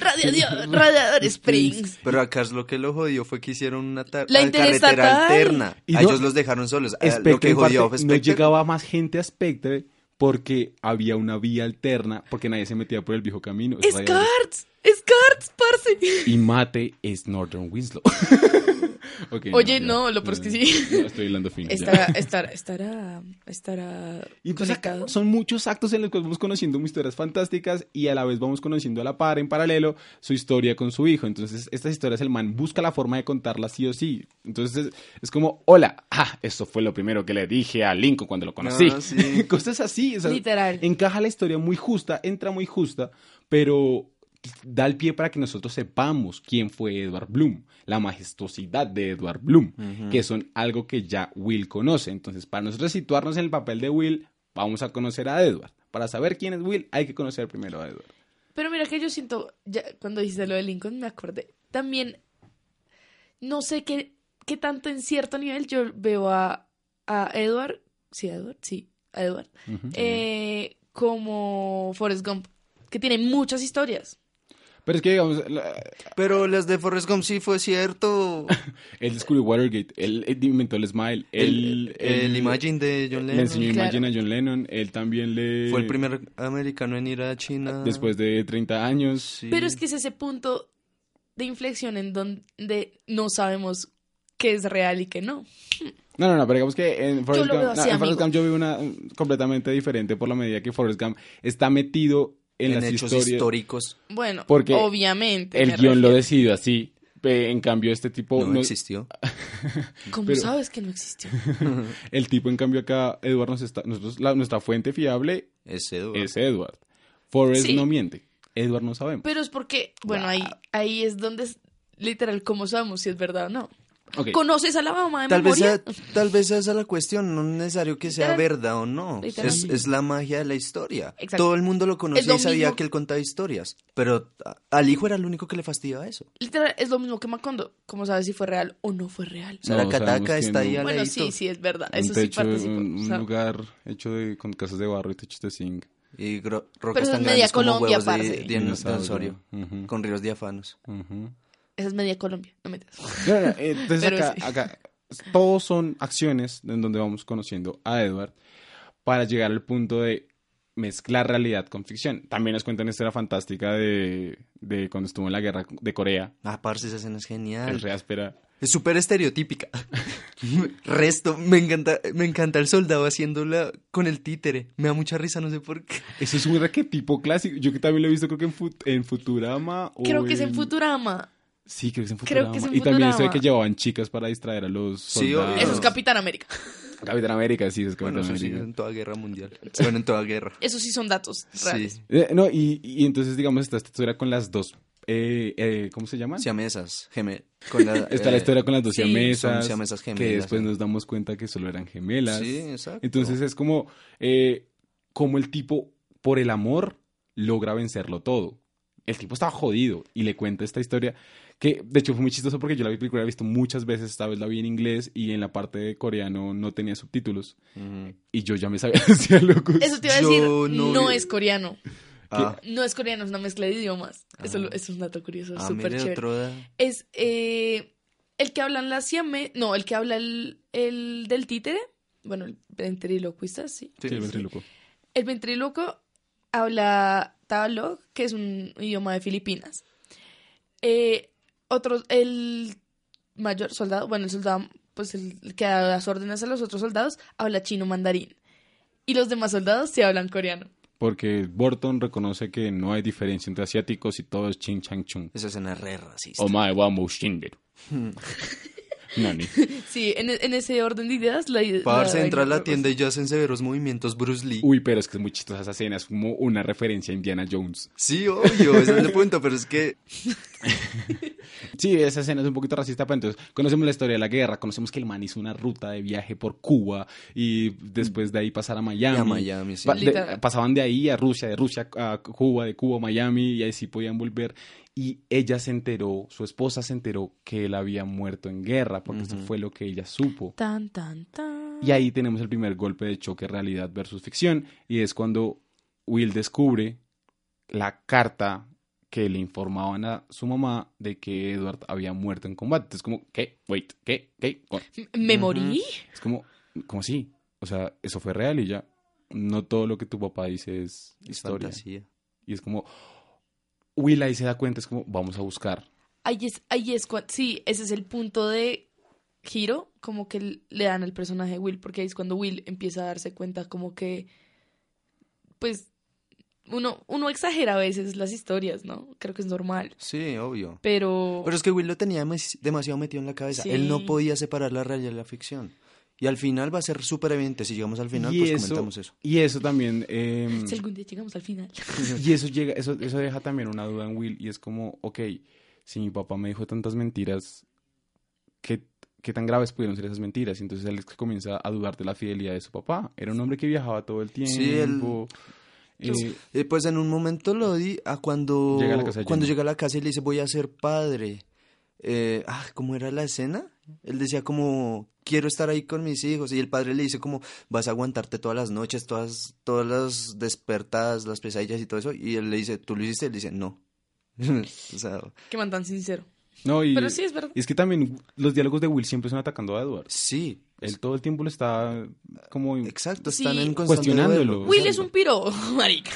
Radiador, Radiador Springs. Pero a Cars lo que lo jodió fue que hicieron una La carretera alterna. Y a no- ellos los dejaron solos. Ah, Spectre, lo que jodió parte, fue no Spectre. llegaba más gente a Spectre porque había una vía alterna, porque nadie se metía por el viejo camino. Es. Cards. Es Cards, parce. Y Mate es Northern Winslow. (laughs) Ok, Oye, ya, no, lo peor es que sí. No, estoy hablando fino. Estará, estará, estará, estará Y entonces acá son muchos actos en los que vamos conociendo historias fantásticas y a la vez vamos conociendo a la par, en paralelo, su historia con su hijo. Entonces, estas historias el man busca la forma de contarlas sí o sí. Entonces, es, es como, hola, ah, eso fue lo primero que le dije a Lincoln cuando lo conocí. Ah, sí. (laughs) Cosas así. o sea, Literal. Encaja la historia muy justa, entra muy justa, pero da el pie para que nosotros sepamos quién fue Edward Bloom, la majestuosidad de Edward Bloom, que son algo que ya Will conoce. Entonces, para nosotros situarnos en el papel de Will, vamos a conocer a Edward. Para saber quién es Will, hay que conocer primero a Edward. Pero mira que yo siento, ya cuando dijiste lo de Lincoln me acordé. También, no sé qué, qué tanto en cierto nivel yo veo a, a Edward, sí, a Edward, sí, a Edward, eh, como Forrest Gump, que tiene muchas historias. Pero es que, digamos, la- Pero las de Forrest Gump sí fue cierto. (laughs) él descubrió Watergate, él, él inventó el Smile, él, El, el él- Imagine de John le Lennon. enseñó Claro. Imagine a John Lennon, él también le... Fue el primer americano en ir a China. Después de 30 años. Sí. Pero es que es ese punto de inflexión en donde no sabemos qué es real y qué no. No, no, no, pero digamos que en Forrest, lo Gump, no, en Forrest. Gump yo veo una completamente diferente por la medida que Forrest Gump está metido en, en las hechos historias. históricos Bueno, Porque obviamente. El guion lo decidió así. En cambio, este tipo. no, no- existió. (laughs) ¿Cómo pero- sabes que no existió? (laughs) el tipo, en cambio, acá, Edward nos está. Nosotros, la- nuestra fuente fiable Es Edward. es Edward. Forrest Sí. no miente. Edward no sabemos. Pero es porque, bueno, ahí, ahí es donde es literal cómo sabemos si es verdad o no. ¿Conoces a la mamá de Tal vez, sea, tal vez esa es la cuestión, no es necesario que sea verdad o no. Es, es la magia de la historia. Exacto. Todo el mundo lo conocía lo y sabía mismo- que él contaba historias. Pero al hijo era el único que le fastidiaba eso. Literal, es lo mismo que Macondo. ¿Cómo sabes si fue real o no fue real? O sea, la No, Cataca está ahí no. al Bueno, ladito. sí, sí, es verdad. un Eso sí techo, participo. un, o un sea, lugar hecho de, con casas de barro y techos de zinc. Y Pero rocas eso tan es media grandes como Colombia, huevos de, de dinosaurio, con ríos diáfanos. ujú. Esa es media Colombia, no metas. No, no, no, Entonces acá, sí. acá todos son acciones en donde vamos conociendo a Edward para llegar al punto de mezclar realidad con ficción. También nos cuentan esta historia fantástica de, de cuando estuvo en la guerra de Corea. Ah, parce, esa escena es Es genial. re áspera. Es súper estereotípica. (laughs) Resto, me encanta, me encanta el soldado haciéndola con el títere. Me da mucha risa, no sé por qué. Eso es un arquetipo clásico. Yo que también lo he visto creo que en, Fut- en Futurama. o Creo que es en Futurama. Sí, creo que es en Creo Futurama. que es en y también eso de que llevaban chicas para distraer a los Sí, soldados. obvio. Eso es Capitán América. Capitán América, sí, es Capitán Bueno, eso sí, América. en toda guerra mundial. Bueno, en toda guerra. Esos sí son datos reales. Sí. Eh, no, y, y entonces, digamos, está esta historia con las dos. eh, eh, ¿Cómo se llaman? Siamesas, gemel. Con la, (laughs) Está la historia con las dos sí, siamesas, son siamesas que gemelas, después sí. nos damos cuenta que solo eran gemelas. Sí, exacto. Entonces es como, eh, como el tipo, por el amor, logra vencerlo todo. El tipo estaba jodido y le cuenta esta historia que, de hecho, fue muy chistoso porque yo la película la he visto muchas veces. Esta vez la vi en inglés y en la parte de coreano no tenía subtítulos. Y yo ya me sabía (laughs) locos. Eso te iba a Yo decir, no no, vi- es coreano. Ah, No es coreano, es una mezcla de idiomas. Eso, Ah. eso es un dato curioso, ah, súper chévere. otro Es eh, el que habla en la siame, no, el que habla el, el del títere, bueno, el ventriloquista, sí. Sí, el ventríloco. El ventríloco habla Tagalog, que es un idioma de Filipinas. Eh, otros, el mayor soldado, bueno, el soldado, pues el que da las órdenes a los otros soldados, habla chino mandarín. Y los demás soldados sí hablan coreano. Porque Burton reconoce que no hay diferencia entre asiáticos y todo es chin chang chung. Esa escena es re racista. Mo shinder. (laughs) Nani. (laughs) Sí, en, en ese orden de ideas, la. Parce, entra a la tienda y ya hacen severos movimientos Bruce Lee. Uy, pero es que es muy chistosa esa escena, es como una referencia a Indiana Jones. Sí, obvio, ese es el punto, pero es que (laughs) Sí, esa escena es un poquito racista, pero entonces conocemos la historia de la guerra, conocemos que el man hizo una ruta de viaje por Cuba y después de ahí pasar a Miami. Y a Miami, sí. Pa- de- pasaban de ahí a Rusia, de Rusia a Cuba, de Cuba a Miami y ahí sí podían volver. Y ella se enteró, su esposa se enteró que él había muerto en guerra, porque eso fue lo que ella supo. Tan, tan, tan. Y ahí tenemos el primer golpe de choque realidad versus ficción. Y es cuando Will descubre la carta que le informaban a su mamá de que Edward había muerto en combate. Es como, ¿qué? Wait, ¿qué? ¿Qué? ¿Cómo? ¿Me morí? Es como, ¿cómo así? O sea, eso fue real y ya. No todo lo que tu papá dice es es historia. fantasía. Y es como, Will ahí se da cuenta, es como, vamos a buscar. Ahí es, ahí es cuando, sí, ese es el punto de giro, como que le dan al personaje de Will, porque ahí es cuando Will empieza a darse cuenta como que, pues, uno, uno exagera a veces las historias, ¿no? Creo que es normal, Sí, obvio. pero... Pero es que Will lo tenía demas- demasiado metido en la cabeza. Sí. Él no podía separar la realidad de la ficción. Y al final va a ser súper evidente. Si llegamos al final, y pues eso, comentamos eso. Y eso también... Si algún día llegamos al final. (laughs) Y eso llega, eso, eso deja también una duda en Will y es como, ok, si mi papá me dijo tantas mentiras, ¿qué, qué tan graves pudieron ser esas mentiras? Y entonces él es que comienza a dudar de la fidelidad de su papá. Era un hombre que viajaba todo el tiempo. Sí, él- eh, Eh, pues en un momento lo di a cuando Llega a la casa de cuando llega a la casa y le dice voy a ser padre. Eh, ah, ¿cómo era la escena? Él decía como quiero estar ahí con mis hijos y el padre le dice como vas a aguantarte todas las noches, todas todas las despertadas, las pesadillas y todo eso y él le dice tú lo hiciste, él dice no. (laughs) o sea, Que man tan sincero. no, y, Pero sí, es verdad. y es que también los diálogos de Will siempre son atacando a Edward. sí, Él todo el tiempo lo está como... exacto, Sí. están en constante Cuestionándolo. Will es un piro, (laughs) marica.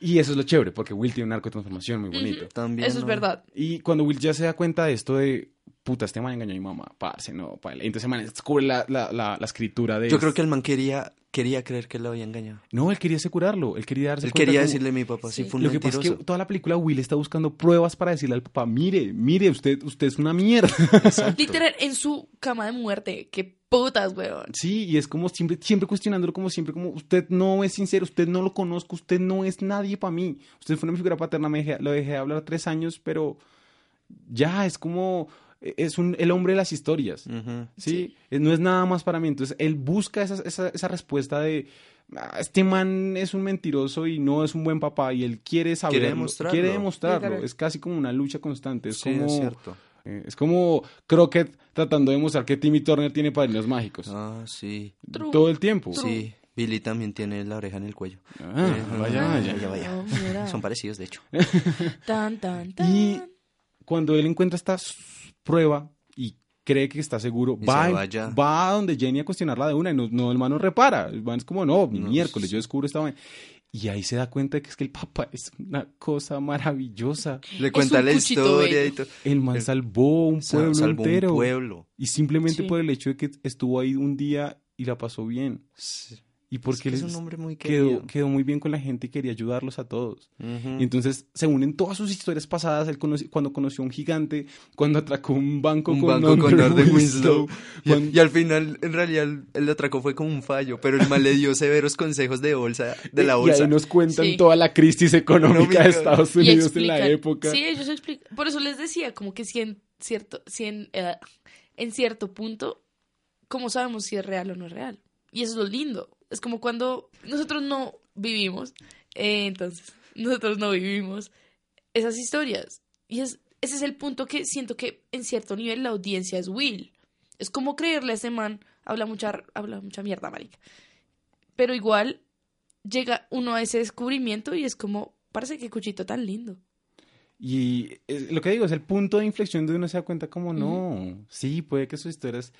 Y eso es lo chévere, porque Will tiene un arco de transformación muy bonito. También, Eso es verdad. Y cuando Will ya se da cuenta de esto de, puta, este man engañó a mi mamá, parce, no, paila. Entonces el man descubre la, la, la, la escritura de... Yo creo que el man quería quería creer que lo había engañado. No, él quería asegurarlo, él quería darse Él cuenta quería decirle a mi papá, sí, Sí. fue un Lo que pasa es que toda la película Will está buscando pruebas para decirle al papá, mire, mire, usted, usted es una mierda. Literal, en su cama de muerte. Qué putas, weón. Sí, y es como siempre, siempre cuestionándolo, como siempre, como usted no es sincero, usted no lo conozco, usted no es nadie para mí. Usted fue una figura paterna, me dejé- lo dejé de hablar tres años, pero ya es como, es un, el hombre de las historias. ¿sí? Eh, No es nada más para mí. Entonces, él busca esa, esa, esa respuesta de, "Ah, este man es un mentiroso y no es un buen papá y él quiere saber. Quiere demostrarlo. Quiere demostrarlo. Literal. Es casi como una lucha constante. Es Sí, como... es cierto. eh, es como Crockett tratando de demostrar que Timmy Turner tiene padrinos mágicos. Ah, sí. True. Todo el tiempo. Sí. Billy también tiene la oreja en el cuello. Ah, Eh, vaya, vaya. vaya, vaya. Oh. Son parecidos, de hecho. Tan, (laughs) tan, tan. Y cuando él encuentra esta prueba y cree que está seguro, va, se en- vaya. va a donde Jenny a cuestionarla de una y no, no el man no repara. El man es como, no, mi No, miércoles, sí. yo descubro esta vaina. Y ahí se da cuenta de que es que el papá es una cosa maravillosa. Le cuenta la historia y todo. El man salvó un pueblo salvó entero. un pueblo. Y simplemente Sí. por el hecho de que estuvo ahí un día y la pasó bien. Sí. Y porque Es que él es un hombre muy quedó, querido. quedó muy bien con la gente y quería ayudarlos a todos. Y entonces se unen todas sus historias pasadas. Él conoce- cuando conoció a un gigante, cuando atracó un banco un con banco con Winslow, Winslow. Y, cuando- (laughs) y al final, en realidad, el, el atraco fue como un fallo, pero el mal le dio severos consejos de bolsa, de la Y bolsa. ahí nos cuentan Sí. toda la crisis económica de Estados Y Unidos en la época. Sí, ellos explican. Por eso les decía, como que si en cierto, si en, eh, en cierto punto, ¿cómo sabemos si es real o no es real? Y eso es lo lindo. Es como cuando nosotros no vivimos, eh, entonces, nosotros no vivimos esas historias. Y es, ese es el punto que siento que en cierto nivel la audiencia es Will. Es como creerle a ese man, habla mucha, habla mucha mierda, marica. Pero igual llega uno a ese descubrimiento y es como, parece que cuchito tan lindo. Y lo que digo es el punto de inflexión de uno se da cuenta como no, sí, puede que sus historias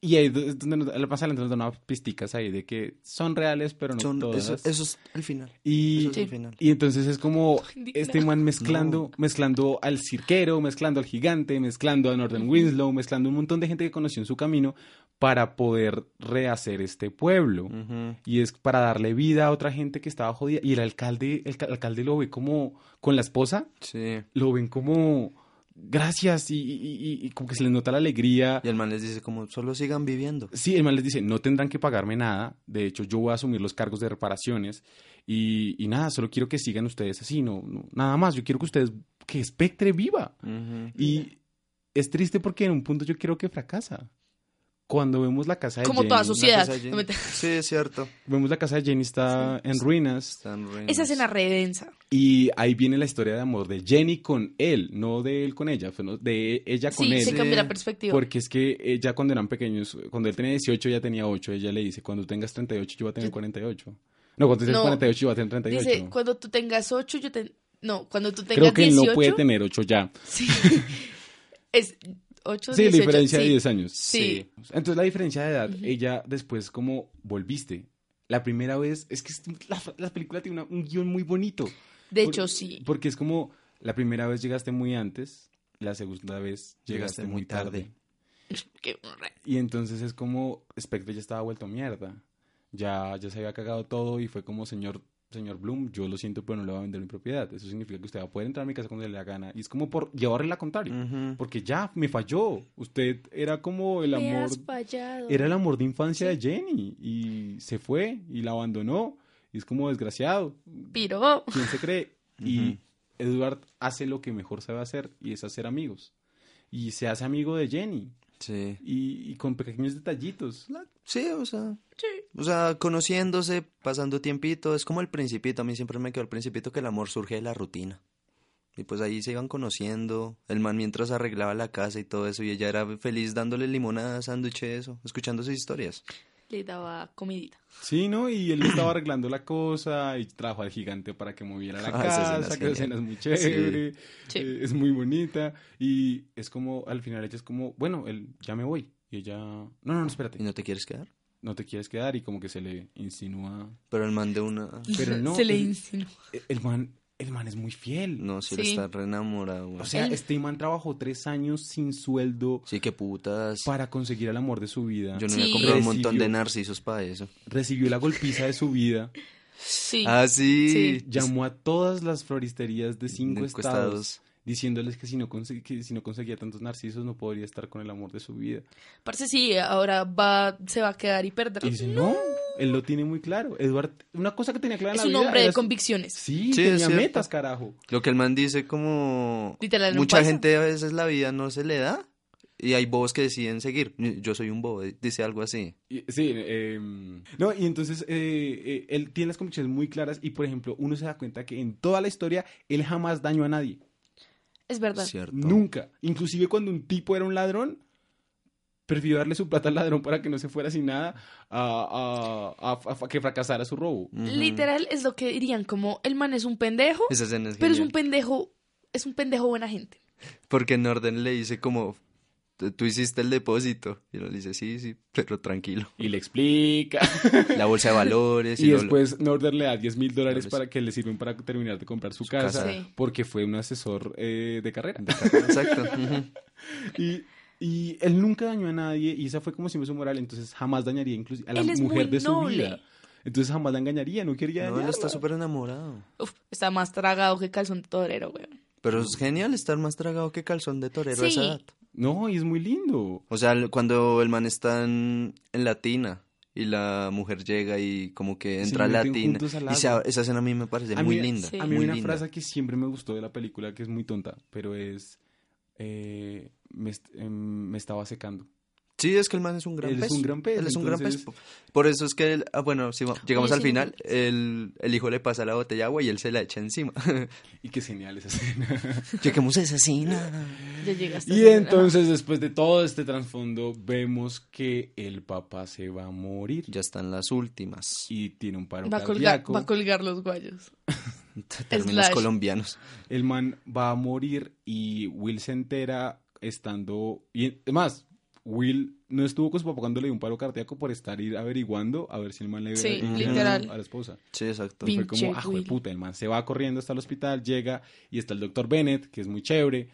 Y ahí es donde nos, más adelante nos dan unas pisticas ahí de que son reales, pero no Son, todas. eso, eso es el final. y, eso es el final. y entonces es como (laughs) este man mezclando, mezclando al cirquero, mezclando al gigante, mezclando a Northern Winslow, mezclando un montón de gente que conoció en su camino para poder rehacer este pueblo. Y es para darle vida a otra gente que estaba jodida. Y el alcalde, el ca- alcalde lo ve como con la esposa, Sí. lo ven como gracias y, y- y- como que se les nota la alegría. Y el man les dice como, solo sigan viviendo. Sí, el man les dice, no tendrán que pagarme nada. De hecho, yo voy a asumir los cargos de reparaciones. Y, y nada, solo quiero que sigan ustedes así, no, no- nada más. Yo quiero que ustedes, que Spectre viva. Y es triste porque en un punto yo creo que fracasa. Cuando vemos la casa de Como Jenny, toda sociedad. Sí, es cierto. vemos la casa de Jenny está en ruinas. Están ruinas. Esa escena re densa. Y ahí viene la historia de amor de Jenny con él, no de él con ella, sino de ella con Sí, él. se cambia la perspectiva. Porque es que ella cuando eran pequeños, cuando él tenía 18, ella tenía 8. Ella le dice, cuando tengas 38, yo voy a tener 48. No, cuando tengas No. 48, yo voy a tener 38. Dice, cuando tú tengas 8, yo te... No, cuando tú tengas Creo que él 18... no puede tener 8 ya. Sí. (laughs) es 8, Sí, la 18, diferencia de sí. 10 años. Sí. Entonces la diferencia de edad, ella después como volviste. La primera vez, es que la, la película tiene una- un guion muy bonito. De Por- hecho, sí. Porque es como, la primera vez llegaste muy antes, la segunda vez llegaste, muy tarde. Qué- Y entonces es como, Spectre ya estaba vuelto mierda. Ya, ya se había cagado todo y fue como, señor, señor Bloom, yo lo siento, pero no le voy a vender mi propiedad. Eso significa que usted va a poder entrar a mi casa cuando le dé la gana. Y es como por llevarle la contraria. Porque ya, me falló. Usted era como el Me amor... has fallado. Era el amor de infancia de Jenny. Y se fue y la abandonó. Y es como desgraciado. Piro. ¿Quién se cree? Y Edward hace lo que mejor sabe hacer y es hacer amigos. Y se hace amigo de Jenny. Sí. Y, y con pequeños detallitos. La- Sí, o sea, Sí. o sea, conociéndose, pasando tiempito, es como el principito, a mí siempre me quedó el principito que el amor surge de la rutina. Y pues ahí se iban conociendo, el man mientras arreglaba la casa y todo eso, y ella era feliz dándole limonada, sándwiches, eso, escuchando sus historias. Le daba comidita. Sí, ¿no? Y él estaba arreglando la cosa y trajo al gigante para que moviera la (laughs) Ah, esa casa, es que esa escena es muy chévere, Sí. eh, es muy bonita. Y es como, al final ella es como, bueno, él, ya me voy. Y ella, no, no, no, espérate, ¿Y no te quieres quedar? no te quieres quedar y como que se le insinúa. Pero el man de una... Pero (laughs) no, Se le el- insinuó. El man, el man es muy fiel. No, si él Sí. está re enamorado. güey. O sea, este man trabajó tres años sin sueldo sí, que putas. para conseguir el amor de su vida. Yo no Sí. había comprado un montón de narcisos para eso. Recibió la golpiza de su vida. Sí. Ah, sí. Sí. Llamó a todas las floristerías de cinco De estados, diciéndoles que si, no que si no conseguía tantos narcisos no podría estar con el amor de su vida. Parece sí, ahora va, se va a quedar y perder. Y dice, no, él lo tiene muy claro. Edward, una cosa que tenía clara en Es la un vida hombre era de su- convicciones. Sí, Sí, es tenía cierto. metas, carajo. Lo que el man dice como... Literal, un Mucha gente a veces la vida no se le da. Y hay bobos que deciden seguir. Yo soy un bobo, dice algo así. Y- Sí, eh, no, y entonces eh, eh, él tiene las convicciones muy claras y, por ejemplo, uno se da cuenta que en toda la historia él jamás dañó a nadie. Es verdad. Cierto. Nunca. Inclusive cuando un tipo era un ladrón, prefirió darle su plata al ladrón para que no se fuera sin nada a, a- a- a que fracasara su robo. Ujú. Literal es lo que dirían como el man es un pendejo, Esa escena es pero es un pendejo, es un pendejo buena gente. Porque Norden le dice como... "Tú- hiciste el depósito. Y él le dice, sí, sí, pero tranquilo. Y le explica. (laughs) La bolsa de valores. (laughs) y después Northern le da 10 mil dólares para que le sirven para terminar de comprar su, Su casa, casa. Sí. porque fue un asesor eh, de carrera. Exacto. (laughs) Y, y él nunca dañó a nadie y esa fue como siempre su moral, entonces jamás dañaría incluso a la mujer de su noble. vida. Entonces jamás la engañaría, no quería No, él dañarla. está súper enamorado. Uf, está más tragado que calzón de torero, güey. Pero es genial estar más tragado que calzón de torero a esa Sí. edad. No, y es muy lindo. O sea, cuando el man está en, en la tina y la mujer llega y como que entra a la meten tina. juntos al Y se- esa escena a mí me parece A muy mí- linda. Sí. A mí muy una linda. frase que siempre me gustó de la película, que es muy tonta, pero es, eh, me, em, me estaba secando. Sí, es que el man es un gran Él es pez. un gran pez, Él es un gran pez. Por eso es que, él- ah, bueno, sí, va- llegamos Oye, al sí, final, no. el, el hijo le pasa la botella de agua y él se la echa encima. (laughs) Y qué genial esa escena. (laughs) Lleguemos a esa escena. Ya llegaste. y entonces, después de todo este trasfondo, vemos que el papá se va a morir. Ya están las últimas. Y tiene un paro va a colgar, cardíaco. va a colgar los guayos. (laughs) Términos Slash. colombianos. El man va a morir y Will se entera estando... Y, es más, Will no estuvo con su papá cuando le dio un paro cardíaco por estar ir averiguando a ver si el man le Sí, literal. a la esposa. Sí, exacto. Y fue como, ah, Will. puta, el man se va corriendo hasta el hospital, llega y está el doctor Bennett, que es muy chévere,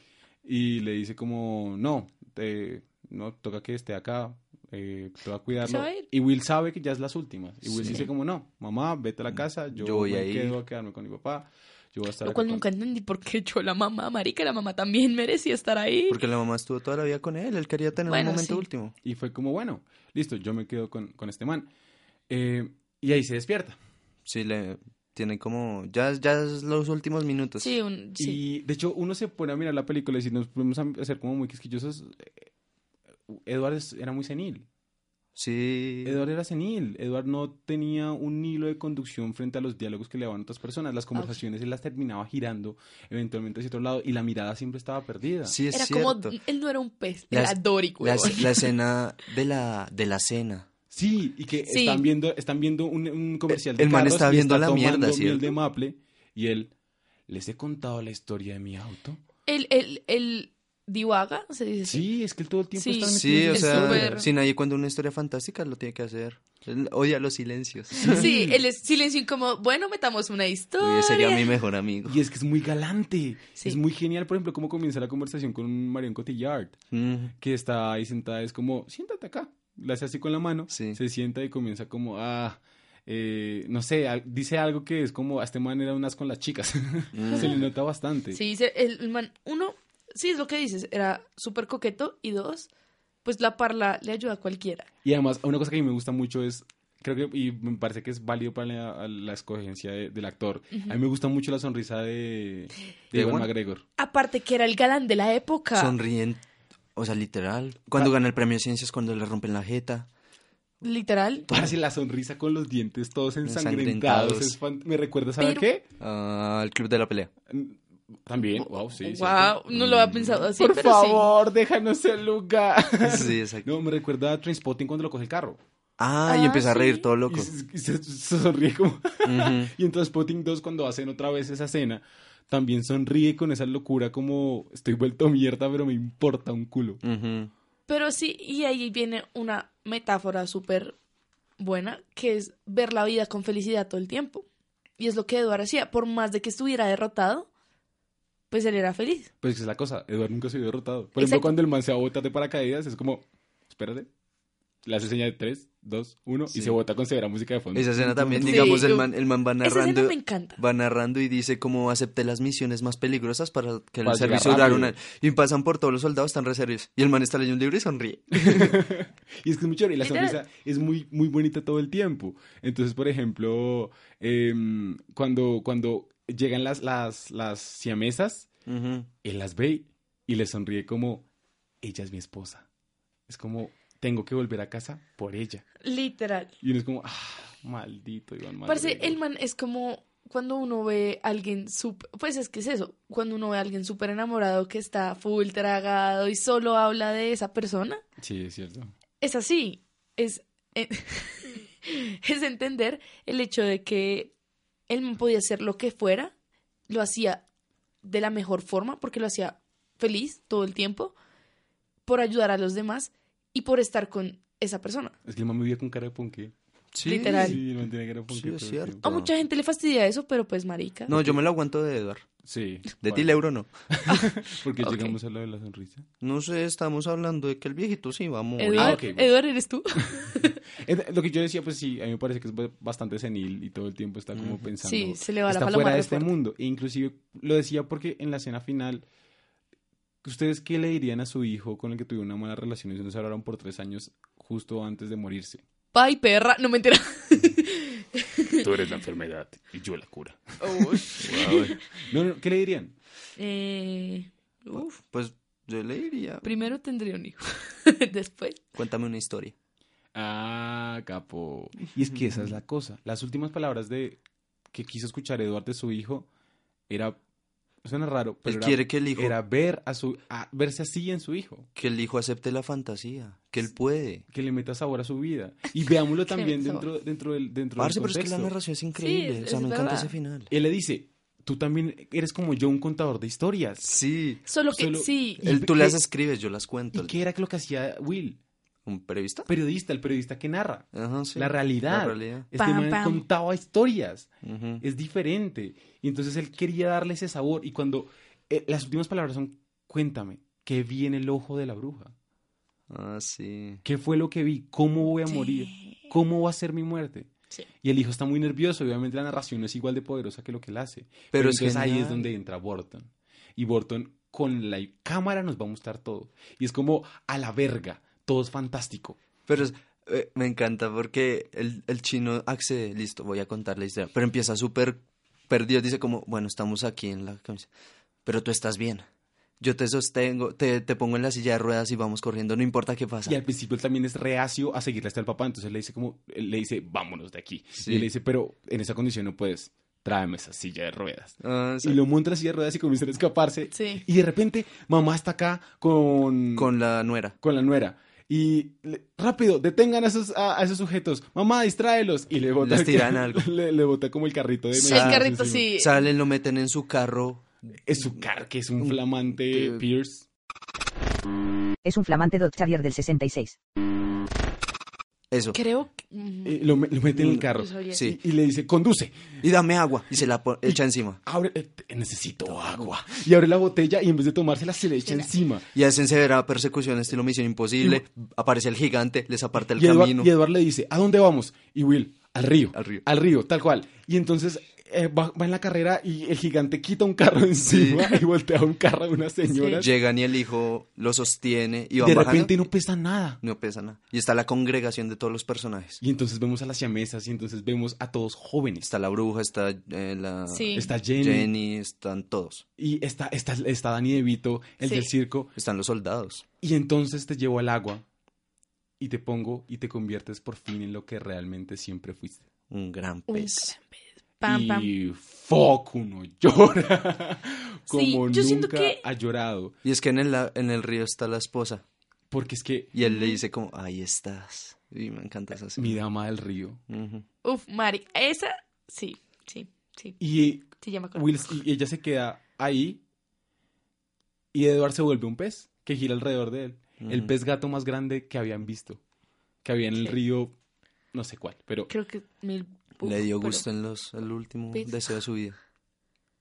y le dice como, no, te- no toca que esté acá, eh, te va a cuidarlo. Y Will sabe que ya es las últimas. Y Will Sí. dice como, no, mamá, vete a la casa, yo, Yo voy me a ir". quedo a quedarme con mi papá, yo voy a estar Lo acá cual con-". nunca entendí por qué yo la mamá, marica, la mamá también merecía estar ahí. Porque la mamá estuvo toda la vida con él. Él quería tener Bueno, un momento sí. último. Y fue como, bueno, listo, yo me quedo con, con este man. Eh, y ahí se despierta. Sí, le tiene como. Ya, ya es los últimos minutos. Sí, un, sí. Y de hecho, uno se pone a mirar la película y si nos podemos hacer como muy quisquillosos, eh, Edward era muy senil. Sí. Edward era senil. Edward no tenía un hilo de conducción frente a los diálogos que le daban otras personas. Las conversaciones él las terminaba girando eventualmente hacia otro lado y la mirada siempre estaba perdida. Sí, es era cierto. como, él no era un pez, era Dory, La, la escena de la, de la cena. Sí, y que Sí. están viendo, están viendo un, un comercial de El man carros está viendo la tomando mierda, de maple y él, ¿les he contado la historia de mi auto? El, el, el divaga, se dice. Sí, es que él todo el tiempo Sí. está metido Sí, o sea, súper- si nadie cuenta una historia fantástica, lo tiene que hacer. Él odia los silencios. Sí, el es- silencio incómodo. Bueno, metamos una historia. Uy, sería mi mejor amigo. Y es que es muy galante. Sí. Es muy genial, por ejemplo, cómo comienza la conversación con Marion Cotillard, Mm. que está ahí sentada, es como, siéntate acá. La hace así con la mano, Sí. se sienta y comienza como, ah, eh, no sé, dice algo que es como, a este man era un as con las chicas. Mm. (laughs) se le nota bastante. Sí, el, el man, uno, sí es lo que dices, era súper coqueto. Y dos, pues la parla le ayuda a cualquiera. Y además, una cosa que a mí me gusta mucho es, creo que, y me parece que es válido para la, la escogencia de- del actor. A mí me gusta mucho la sonrisa de, de ¿De Ewan? McGregor. Aparte que era el galán de la época. Sonríen. O sea, literal. Cuando gana el premio de ciencias, cuando le rompen la jeta. Literal. Parece la sonrisa con los dientes todos ensangrentados. Ensangrentados. Es fan- me recuerda, ¿sabe Pero- qué? Ah, el club de la pelea. También, wow, sí. sí. no lo había pensado así, Por pero favor, déjanos el lugar. (laughs) Sí, exacto. No, me recuerda a Trainspotting cuando lo coge el carro. Ah, y Ah, empieza a reír todo Y loco. se, y se- se (laughs) sonríe como... (laughs) Y en Trainspotting 2, cuando hacen otra vez esa escena, también sonríe con esa locura como... Estoy vuelto mierda, pero me importa un culo. Pero sí, y ahí viene una metáfora súper buena, que es ver la vida con felicidad todo el tiempo. Y es lo que Eduardo hacía. Por más de que estuviera derrotado, pues él era feliz. Pues esa es la cosa, Eduardo nunca se vio derrotado. Por ejemplo, Exacto. cuando el man se va a botar de paracaídas, es como... Espérate. Le hace señal de 3, 2, 1 Sí. y se bota con severa música de fondo. Esa escena también, Sí, digamos, el man, el man va Esa escena narrando. me encanta. Va narrando y dice como acepté las misiones más peligrosas para que el servicio durara una... Y pasan por todos los soldados tan reservos. Y el man está leyendo un libro y sonríe. (laughs) Y es que es muy chévere, y la sonrisa es muy, muy bonita todo el tiempo. Entonces, por ejemplo, em, cuando, cuando llegan las, las, las siamesas, Ujú. él las ve y le sonríe como, ella es mi esposa. Es como, tengo que volver a casa por ella. Literal. Y uno es como, ah, maldito Iván Parece, McGregor". el man es como cuando uno ve a alguien súper, pues es que es eso, cuando uno ve a alguien súper enamorado que está full tragado y solo habla de esa persona, Sí, es cierto. es así, es, eh, (laughs) es entender el hecho de que él podía hacer lo que fuera, lo hacía de la mejor forma porque lo hacía feliz todo el tiempo, por ayudar a los demás y por estar con esa persona. Es que el man me vivía con cara de ponque. Sí. Literal. Sí, man tiene cara de. Sí, es cierto. A mucha gente le fastidia eso, pero pues marica. No, yo me lo aguanto de Edward. Sí. De bueno, ti, euro no. (laughs) Porque llegamos a lo de la sonrisa. No sé, estamos hablando de que el viejito sí va a morir. Eduard, Ah, bueno. Eduard, ¿eres tú? (laughs) Lo que yo decía, pues sí, a mí me parece que es ba- bastante senil y todo el tiempo está como pensando. Sí, se le va la está fuera de este fuerte. mundo. E inclusive lo decía porque en la escena final, ¿ustedes qué le dirían a su hijo con el que tuvieron una mala relación y no se hablaron por tres años justo antes de morirse? Ay, perra. No me entera. Tú eres la enfermedad y yo la cura. Guau. No, no, ¿qué le dirían? Eh, uf, Pues yo le diría, primero tendría un hijo. (laughs) Después. cuéntame una historia. Ah, capo. Y es que esa es la cosa. Las últimas palabras de que quiso escuchar Eduardo de su hijo era suena raro, pero Él era, quiere que el hijo, era ver a su a verse así en su hijo, que el hijo acepte la fantasía, que él puede. que le meta sabor a su vida. Y veámoslo (laughs) también dentro dentro del dentro Parce, del pero es que la contexto. narración es increíble. es- o sea, es me encanta ese final. Él le dice, tú también eres como yo, un contador de historias. Sí. Solo que Solo- sí. Tú las escribes, yo las cuento. ¿Y qué era lo que hacía Will? ¿Un periodista? Periodista, el periodista que narra. Ajá, sí. La realidad. La realidad. Este Pam, man pam. contaba historias. Es diferente. Y entonces él quería darle ese sabor. Y cuando eh, las últimas palabras son, cuéntame, ¿qué vi en el ojo de la bruja? Ah, sí. ¿Qué fue lo que vi? ¿Cómo voy a morir? ¿Cómo va a ser mi muerte? Sí. Y el hijo está muy nervioso. Obviamente la narración no es igual de poderosa que lo que él hace. Pero Pero, es entonces ahí es donde entra Burton. Y Burton con la cámara nos va a mostrar todo. Y es como a la verga. Todo es fantástico. Pero es- eh, me encanta porque el, el chino accede, listo, voy a contar la historia. Pero empieza súper perdido, dice como, bueno, estamos aquí en la camisa. Pero tú estás bien. Yo te sostengo, te, te pongo en la silla de ruedas y vamos corriendo, no importa qué pasa. Y al principio él también es reacio a seguirle hasta el papá, entonces le dice como, él le dice, vámonos de aquí. Sí. Y él le dice, pero en esa condición no puedes, tráeme esa silla de ruedas. Ah, sí. Y lo monta en la silla de ruedas y comienzan a escaparse. Sí. Y de repente, mamá está acá con, Con la nuera. con la nuera. Y le- rápido, detengan a esos, a, a esos sujetos. Mamá, distráelos. Y le bota, Les tiran (laughs) algo. Le, le bota como el carrito de Sí. El carrito sí. Salen, lo meten en su carro. Es su car, que es un flamante Pierce. Es un flamante Dodge Charger del 66. Eso. Creo que... Eh, lo, me- lo mete en el Mm, carro. Sí. Y, y le dice, conduce. Y dame agua. Y se la echa encima. Abre, eh, necesito agua. Y abre la botella y en vez de tomársela se le echa encima. Y hacen severa persecución, estilo Misión Imposible. Aparece el gigante, les aparta el y, Edward, camino. y Edward le dice, ¿a dónde vamos? Y Will, al río. Al río. Al río, tal cual. Y entonces eh, va, va en la carrera y el gigante quita un carro (laughs) encima y voltea un carro de una señora. Llegan y el hijo lo sostiene y van de bajando. repente no pesa nada. No pesa nada. Y está la congregación de todos los personajes. Y entonces vemos a las siamesas y entonces vemos a todos jóvenes. Está la bruja, está eh, la Sí. Está Jenny, Jenny, están todos. y está, está, está Danny DeVito, el Sí. del circo. Están los soldados. Y entonces te llevo al agua y te pongo y te conviertes por fin en lo que realmente siempre fuiste. Un gran un pez. gran pez. Pam, pam. Y fuck, uno llora (laughs) como Sí, yo siento nunca que- ha llorado. Y es que en el, en el río está la esposa. Porque es que Y él le dice como, ahí estás. Y me encanta esa mi dama del río. Ujú. Uf, Mari. Esa, sí, sí, sí. Y, Sí, ya me. Will, y ella se queda ahí y Edward se vuelve un pez que gira alrededor de él. El pez gato más grande que habían visto. Que había en el Sí. río, no sé cuál, pero... Creo que mil... uf, Le dio pero- gusto en los, el último deseo de su vida.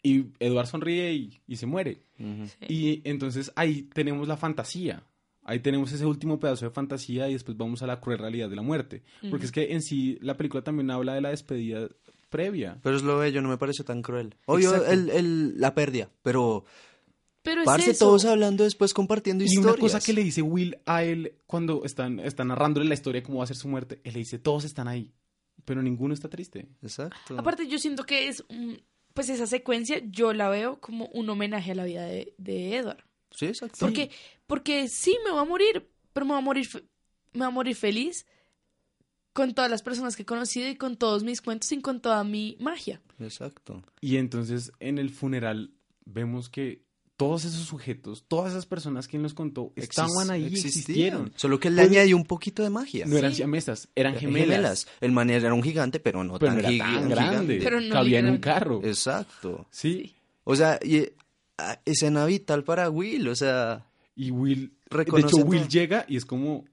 Y Edward sonríe y, y se muere. Sí. Y entonces ahí tenemos la fantasía. Ahí tenemos ese último pedazo de fantasía y después vamos a la cruel realidad de la muerte. Porque es que en sí la película también habla de la despedida previa. Pero es lo bello, no me pareció tan cruel. Obvio, el, el- la pérdida, pero Pero es parce eso. todos hablando después compartiendo Y historias. una cosa que le dice Will a él cuando están, están narrándole la historia de cómo va a ser su muerte, él le dice, todos están ahí, pero ninguno está triste. Exacto. Aparte, yo siento que es un- Pues esa secuencia yo la veo como un homenaje a la vida de, de Edward. Sí, exacto. Porque, porque sí me va a morir, pero me va a morir, me va a morir feliz con todas las personas que he conocido y con todos mis cuentos y con toda mi magia. Exacto. Y entonces en el funeral vemos que todos esos sujetos, todas esas personas que él nos contó, estaban ahí, existieron. Solo que le Puede- añadió un poquito de magia. No eran siamesas, eran Eran gemelas. El man era un gigante, pero no Pero tan, era gig- tan gigante. grande. Pero no Cabía en un carro. Exacto. Sí. O sea, y, ah, escena vital para Will, o sea, Y Will, Reconoce de hecho Will todo. llega y es como,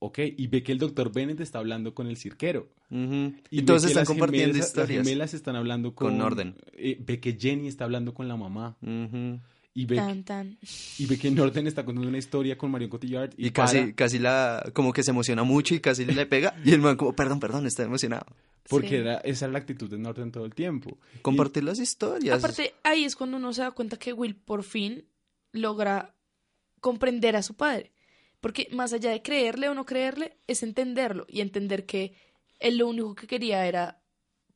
ok, y ve que el doctor Bennett está hablando con el cirquero. ujú. Y que están las compartiendo gemelas- historias. Las gemelas están hablando con, Con orden. eh, ve que Jenny está hablando con la mamá. Ujú. Y ve, Tan, tan. y ve que Norden está contando una historia con Marion Cotillard. Y, Y casi, para, casi la, como que se emociona mucho y casi le pega. Y el man como, perdón, perdón, está emocionado. porque Sí. era, esa era la actitud de Norden todo el tiempo. Compartir las historias. Aparte, ahí es cuando uno se da cuenta que Will por fin logra comprender a su padre. Porque más allá de creerle o no creerle, es entenderlo y entender que él lo único que quería era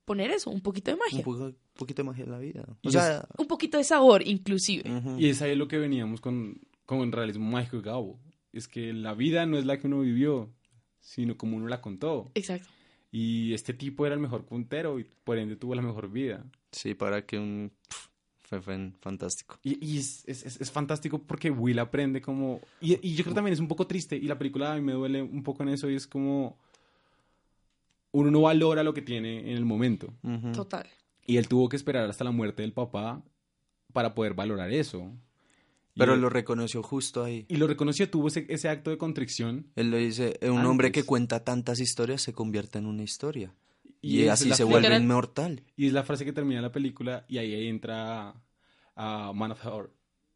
poner eso, un poquito de magia. un poco- poquito de magia en la vida. Y O sea, Un poquito de sabor, inclusive. ujú. Y es ahí lo que veníamos con, con el realismo mágico de Gabo. Es que la vida no es la que uno vivió, sino como uno la contó. Exacto. Y este tipo era el mejor puntero y por ende tuvo la mejor vida. sí, para que un... Fue, fue fantástico. Y, y es, es- es- es fantástico porque Will aprende como... Y, y yo creo que también es un poco triste y la película a mí me duele un poco en eso y es como... Uno no valora lo que tiene en el momento. Total. Y él tuvo que esperar hasta la muerte del papá para poder valorar eso. Pero él- lo reconoció justo ahí. Y lo reconoció, tuvo ese, ese acto de contrición. Él le dice, "Eh, un hombre que cuenta tantas historias se convierte en una historia. Y así se vuelve inmortal. Y es la frase que termina la película y ahí entra a Man of Heart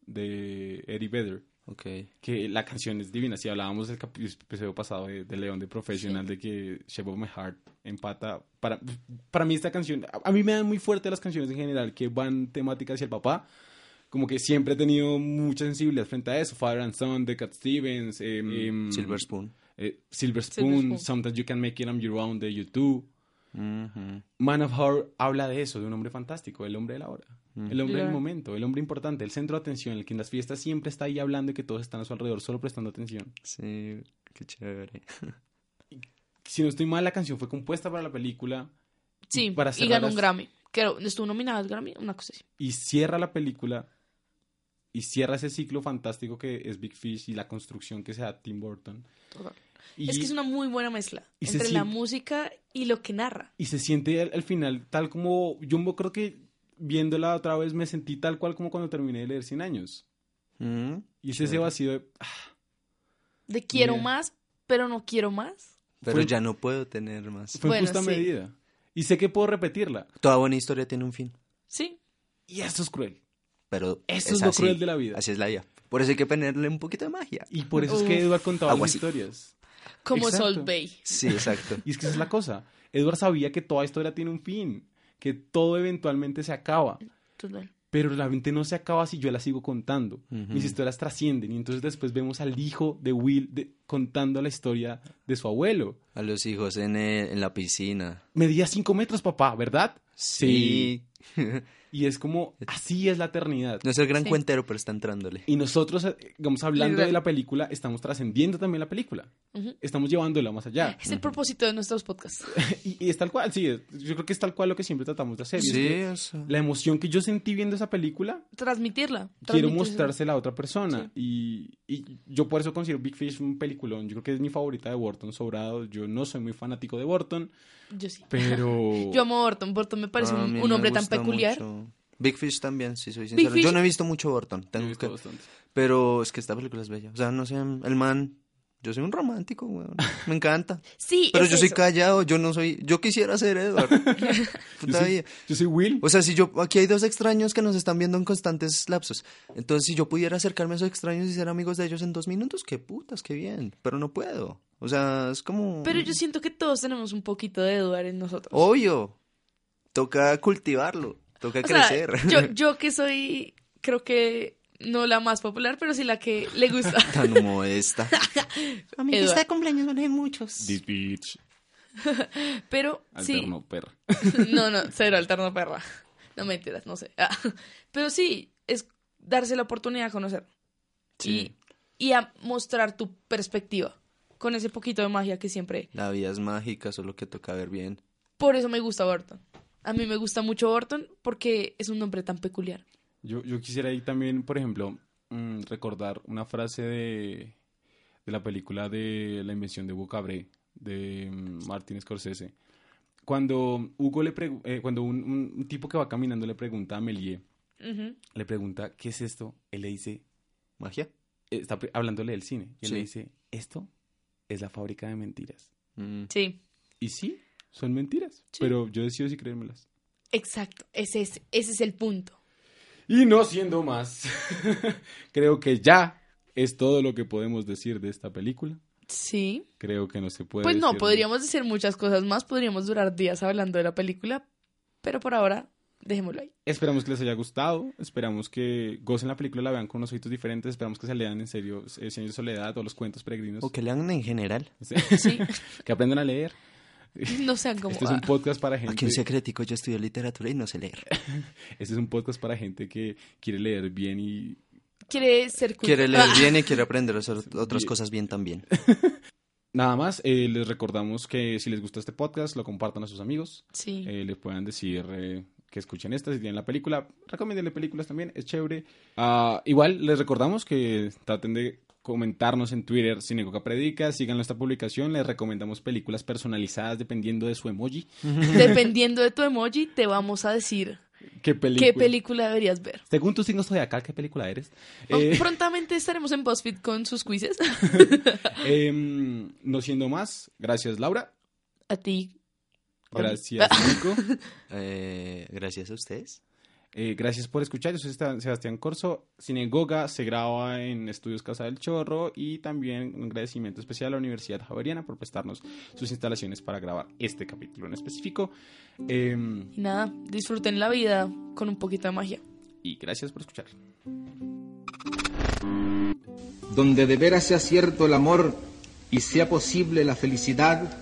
de Eddie Vedder. Ok. Que la canción es divina. Si hablábamos del episodio pasado de, de León de Professional, de que Shape of My Heart empata. Para, para mí, esta canción. A, a mí me dan muy fuerte las canciones en general que van temáticas hacia el papá. Como que siempre he tenido mucha sensibilidad frente a eso. Father and Son de Cat Stevens. em, em, Silver Spoon. eh, Silver Silver Spoon, Spoon. Sometimes You Can Make It On Your Own de YouTube. Man of Horror habla de eso, de un hombre fantástico, el hombre de la hora, el hombre del momento, el hombre importante, el centro de atención, el que en las fiestas siempre está ahí hablando y que todos están a su alrededor solo prestando atención. Sí, qué chévere. Si no estoy mal, la canción fue compuesta para la película Sí, Para y ganó las- un Grammy. Creo, estuvo nominado al Grammy, una cosa así. y cierra la película y cierra ese ciclo fantástico que es Big Fish y la construcción que se da Tim Burton. Total. Y, Es que es una muy buena mezcla entre la música y lo que narra. y se siente al, al final tal como yo me- creo que viéndola otra vez me sentí tal cual como cuando terminé de leer 100 años. Mm, Y es ese vacío de... ah, De quiero más, pero no quiero más. Pero Fue- ya no puedo tener más. Fue en Bueno, justa sí. medida. Y sé que puedo repetirla. Toda buena historia tiene un fin. Sí. Y eso es cruel. Pero Eso es lo así. cruel de la vida. Así es la vida. Por eso hay que ponerle un poquito de magia. Y por eso es que Edward contaba Algo las así. historias. Como Exacto. Salt Bay. Sí, exacto. Y es que esa es la cosa. Edward sabía que toda historia tiene un fin. Que todo eventualmente se acaba. Total. Pero la mente no se acaba si yo la sigo contando. Ujú. Mis historias trascienden. Y entonces después vemos al hijo de Will de- contando la historia de su abuelo. A los hijos en, el- en la piscina. Medía cinco metros, papá, ¿verdad? Sí. (laughs) Y es como, así es la eternidad. no es el gran Sí. cuentero, pero está entrándole. Y nosotros, eh, digamos, hablando de la película, estamos trascendiendo también la película. Estamos llevándola más allá. Es el propósito de nuestros podcasts. (laughs) Y, y es tal cual, sí, yo creo que es tal cual lo que siempre tratamos de hacer. es Sí, que eso. La emoción que yo sentí viendo esa película, Transmitirla. quiero mostrársela a otra persona. Y, y yo por eso considero Big Fish un peliculón. Yo creo que es mi favorita de Burton, sobrado. Yo no soy muy fanático de Burton, Yo sí. pero... (laughs) Yo amo a Orton. Burton me parece A un, hombre tan peculiar. mucho. Big Fish también, si soy sincero. Yo no he visto mucho Burton, me tengo que... bastante. pero es que esta película es bella. O sea, no sé, el man... Yo soy un romántico, weón. Me encanta. (laughs) Sí, Pero es yo soy eso. callado, yo no soy... Yo quisiera ser Edward. (laughs) Yo soy, vida. yo soy Will. O sea, si yo... Aquí hay dos extraños que nos están viendo en constantes lapsos. Entonces, si yo pudiera acercarme a esos extraños y ser amigos de ellos en dos minutos, qué putas, qué bien. Pero no puedo. O sea, es como... Pero yo siento que todos tenemos un poquito de Edward en nosotros. Obvio. Toca cultivarlo. Toca O sea, crecer. yo, (laughs) yo que soy, creo que no la más popular, pero sí la que le gusta. (laughs) Tan modesta. (laughs) A mi lista de cumpleaños no hay muchos. This bitch. (laughs) Pero sí, Alterno perra. no, no, cero alterno perra. No mentiras, no sé. Ah, Pero sí, es darse la oportunidad de conocer. Sí. Y, y a mostrar tu perspectiva. Con ese poquito de magia que siempre. La vida es mágica, solo que toca ver bien. Por eso me gusta Burton. A mí me gusta mucho Burton porque es un nombre tan peculiar. Yo, yo quisiera ahí también, por ejemplo, mm, recordar una frase de, de la película de La invención de Hugo Cabré, de mm, Martin Scorsese. Cuando Hugo le eh, cuando un, tipo que va caminando le pregunta a Ujú. le pregunta, ¿qué es esto? Él le dice, ¿Magia? eh, está hablándole del cine, y él Sí. le dice, esto es la fábrica de mentiras. Mm. Sí, Y sí, son mentiras, Sí. pero yo decido si creérmelas. exacto. Ese es, ese es el punto. Y no siendo más, (laughs) creo que ya es todo lo que podemos decir de esta película. Sí. Creo que no se puede. Pues no, decir podríamos decir muchas cosas más, podríamos durar días hablando de la película, pero por ahora dejémoslo ahí. Esperamos que les haya gustado, esperamos que gocen la película, la vean con unos ojitos diferentes, esperamos que se lean en serio eh, de soledad o los cuentos peregrinos, O que lean en general. Sí. Sí, (laughs) que aprendan a leer. (laughs) no sean como... Este es un ah, podcast para gente. Aquí un secretico, yo estudio literatura y no sé leer. (laughs) Este es un podcast para gente que quiere leer bien y quiere ser culto. Quiere leer Ah, bien y quiere aprender a hacer otras Bien. cosas bien también. (laughs) nada más. eh, les recordamos que si les gusta este podcast, lo compartan a sus amigos. Sí. eh, les puedan decir eh, que escuchen esta, si tienen la película, recomiéndenle películas también, es chévere. Ah, igual les recordamos que traten de comentarnos en Twitter Sinagoga Predica, sigan nuestra publicación, les recomendamos películas personalizadas dependiendo de su emoji. (laughs) Dependiendo de tu emoji, te vamos a decir ¿Qué película? qué película deberías ver. Según tus signos acá, ¿qué película eres? Oh, Eh, Prontamente estaremos en BuzzFeed con sus quizzes. (laughs) em, no siendo más, gracias Laura, A ti. Gracias (laughs) Nico, Eh, gracias a ustedes. Eh, gracias por escuchar, yo soy Seba- Sebastián Corso, Sinagoga se graba en Estudios Casa del Chorro y también un agradecimiento especial a la Universidad Javeriana por prestarnos sus instalaciones para grabar este capítulo en específico. Em, Y nada, disfruten la vida con un poquito de magia. y gracias por escuchar. donde de veras sea cierto el amor y sea posible la felicidad,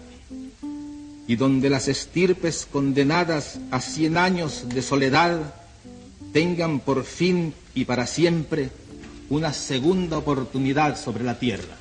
y donde las estirpes condenadas a cien años de soledad tengan por fin y para siempre una segunda oportunidad sobre la tierra.